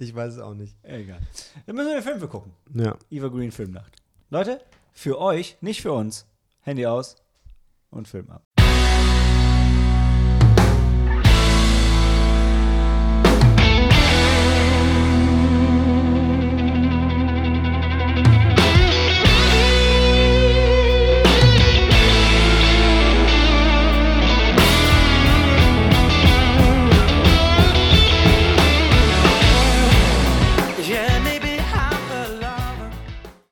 Ich weiß es auch nicht. Egal. Dann müssen wir den Film für gucken. Ja. Eva Green Filmnacht. Leute, für euch, nicht für uns. Handy aus und Film ab.